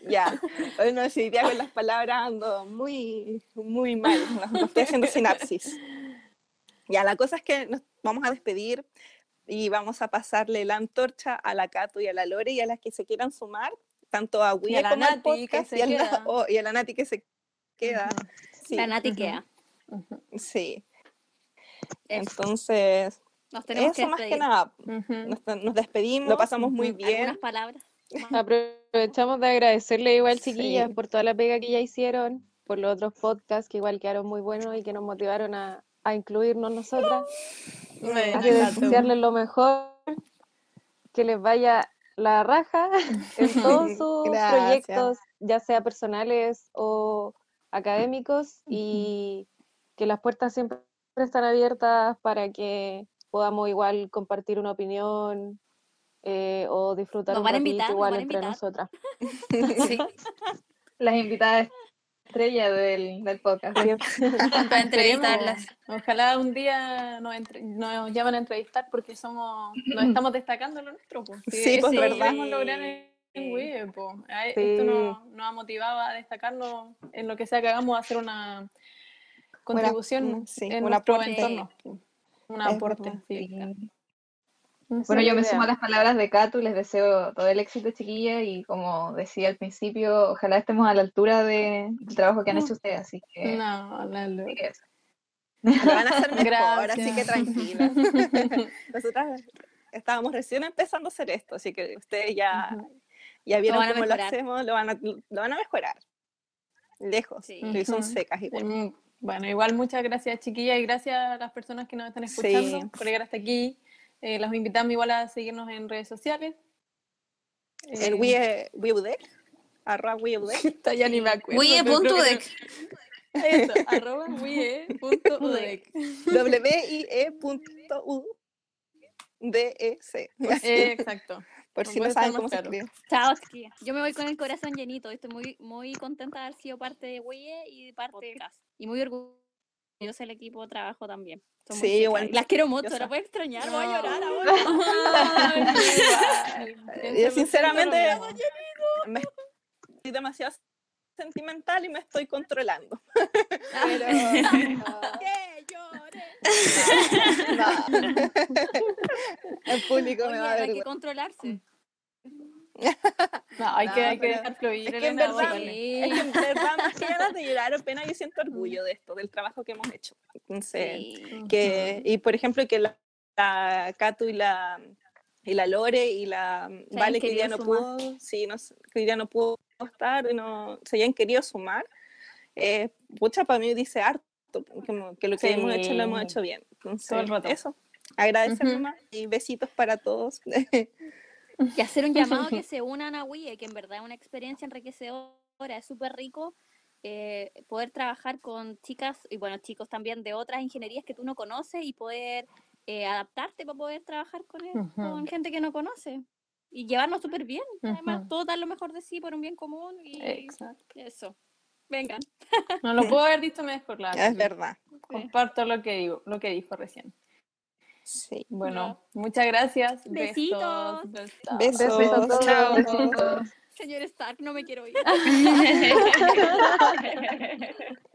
ya. Bueno, si día con las palabras ando muy, muy mal. No, no estoy haciendo sinapsis. Ya, la cosa es que nos vamos a despedir y vamos a pasarle la antorcha a la Cato y a la Lore y a las que se quieran sumar, tanto a Wii a la como al Nati, que podcast se y, a la- queda. oh, y a la Nati que se queda. Sí, La Nati ujú. Sí. Eso. Entonces, Nos tenemos eso que más que nada. Nos, nos despedimos, lo pasamos muy Ujú. bien. ¿Algunas palabras? Aprovechamos de agradecerle igual, Sí. chiquillas, por toda la pega que ya hicieron, por los otros podcasts que igual quedaron muy buenos y que nos motivaron a, a incluirnos nosotras. Así que desearles lo mejor, que les vaya la raja en todos sus Gracias. proyectos, ya sea personales o académicos, y que las puertas siempre están abiertas para que podamos igual compartir una opinión eh, o disfrutar Nos un van a ratito invitar, nos igual entre invitar. nosotras. Sí, Las invitadas estrella del, del podcast. para entrevistarlas. Ojalá un día nos, entre- nos llamen a entrevistar porque somos nos estamos destacando en lo nuestro. Po. Sí, pues, lo verdad. queremos lograr en, Esto Sí. nos, nos ha motivado a destacarnos en lo que sea que hagamos, a hacer una contribución mm, sí, en un aporte. entorno. Un aporte, sí. Sí. Bueno, yo la me sumo a las palabras de Catu, les deseo todo el éxito, chiquilla, y como decía al principio, ojalá estemos a la altura de- del trabajo que han hecho ustedes, así que, No, así que eso. Lo van a hacer mejor, así Gracias. que tranquila. Nosotras estábamos recién empezando a hacer esto, así que ustedes ya, ya vieron cómo lo hacemos, lo van, a, lo van a mejorar. Lejos, Sí. y son secas igual. Bueno, igual muchas gracias chiquillas y gracias a las personas que nos están escuchando Sí. por llegar hasta aquí. Eh, los invitamos igual a seguirnos en redes sociales. El Eh, Wii Wiudec, arroba Wiudec. Esta ya ni me acuerdo. Wii pero creo que punto dec. Eso, arroba wie.udec. W-I-E.U-D-E-C. Eh, exacto. Por no si no saben cómo se claro. escribe. Chao, chiquilla. Yo me voy con el corazón llenito. Estoy muy, muy contenta de haber sido parte de WIE y de parte de CAS. Y muy orgullosa del equipo de trabajo también. Son Sí, igual. Las quiero mucho, voy a extrañar, voy a No. llorar ahora. Yo sinceramente me estoy demasiado sentimental y me estoy controlando. Pero. no. el público Oye, me va a hay ver. que controlarse. No, hay que, No, hay que dejar fluir, Es que en verdad, bótale. es que en verdad, más que ganas de llorar o pena, yo siento orgullo de esto, del trabajo que hemos hecho. Entonces, Sí. que, y por ejemplo, que la, la Catu y la, y la Lore y la Vale, que querido no sumar. pudo, sí, no, que día no pudo estar, y no, se hayan querido sumar, eh, pucha, para mí dice harto, como que lo que hemos hecho lo hemos Sí. hecho bien. Entonces, Todo el rato. eso. Agradecer Ujú. nomás y besitos para todos. Y hacer un llamado que se unan a WIE, que en verdad es una experiencia enriquecedora, es súper rico eh, poder trabajar con chicas y bueno, chicos también de otras ingenierías que tú no conoces y poder eh, adaptarte para poder trabajar con, él- Ujú. con gente que no conoce y llevarnos súper bien. Además, Ujú. todos dar lo mejor de sí por un bien común y Exacto. eso. Vengan. No lo puedo haber dicho mejor, la es verdad. Comparto lo que digo, lo que dijo recién. Sí. Bueno, muchas gracias. Besitos. Besos. Besos. Besos a todos. Chao. Besitos. Señor Stark, no me quiero ir.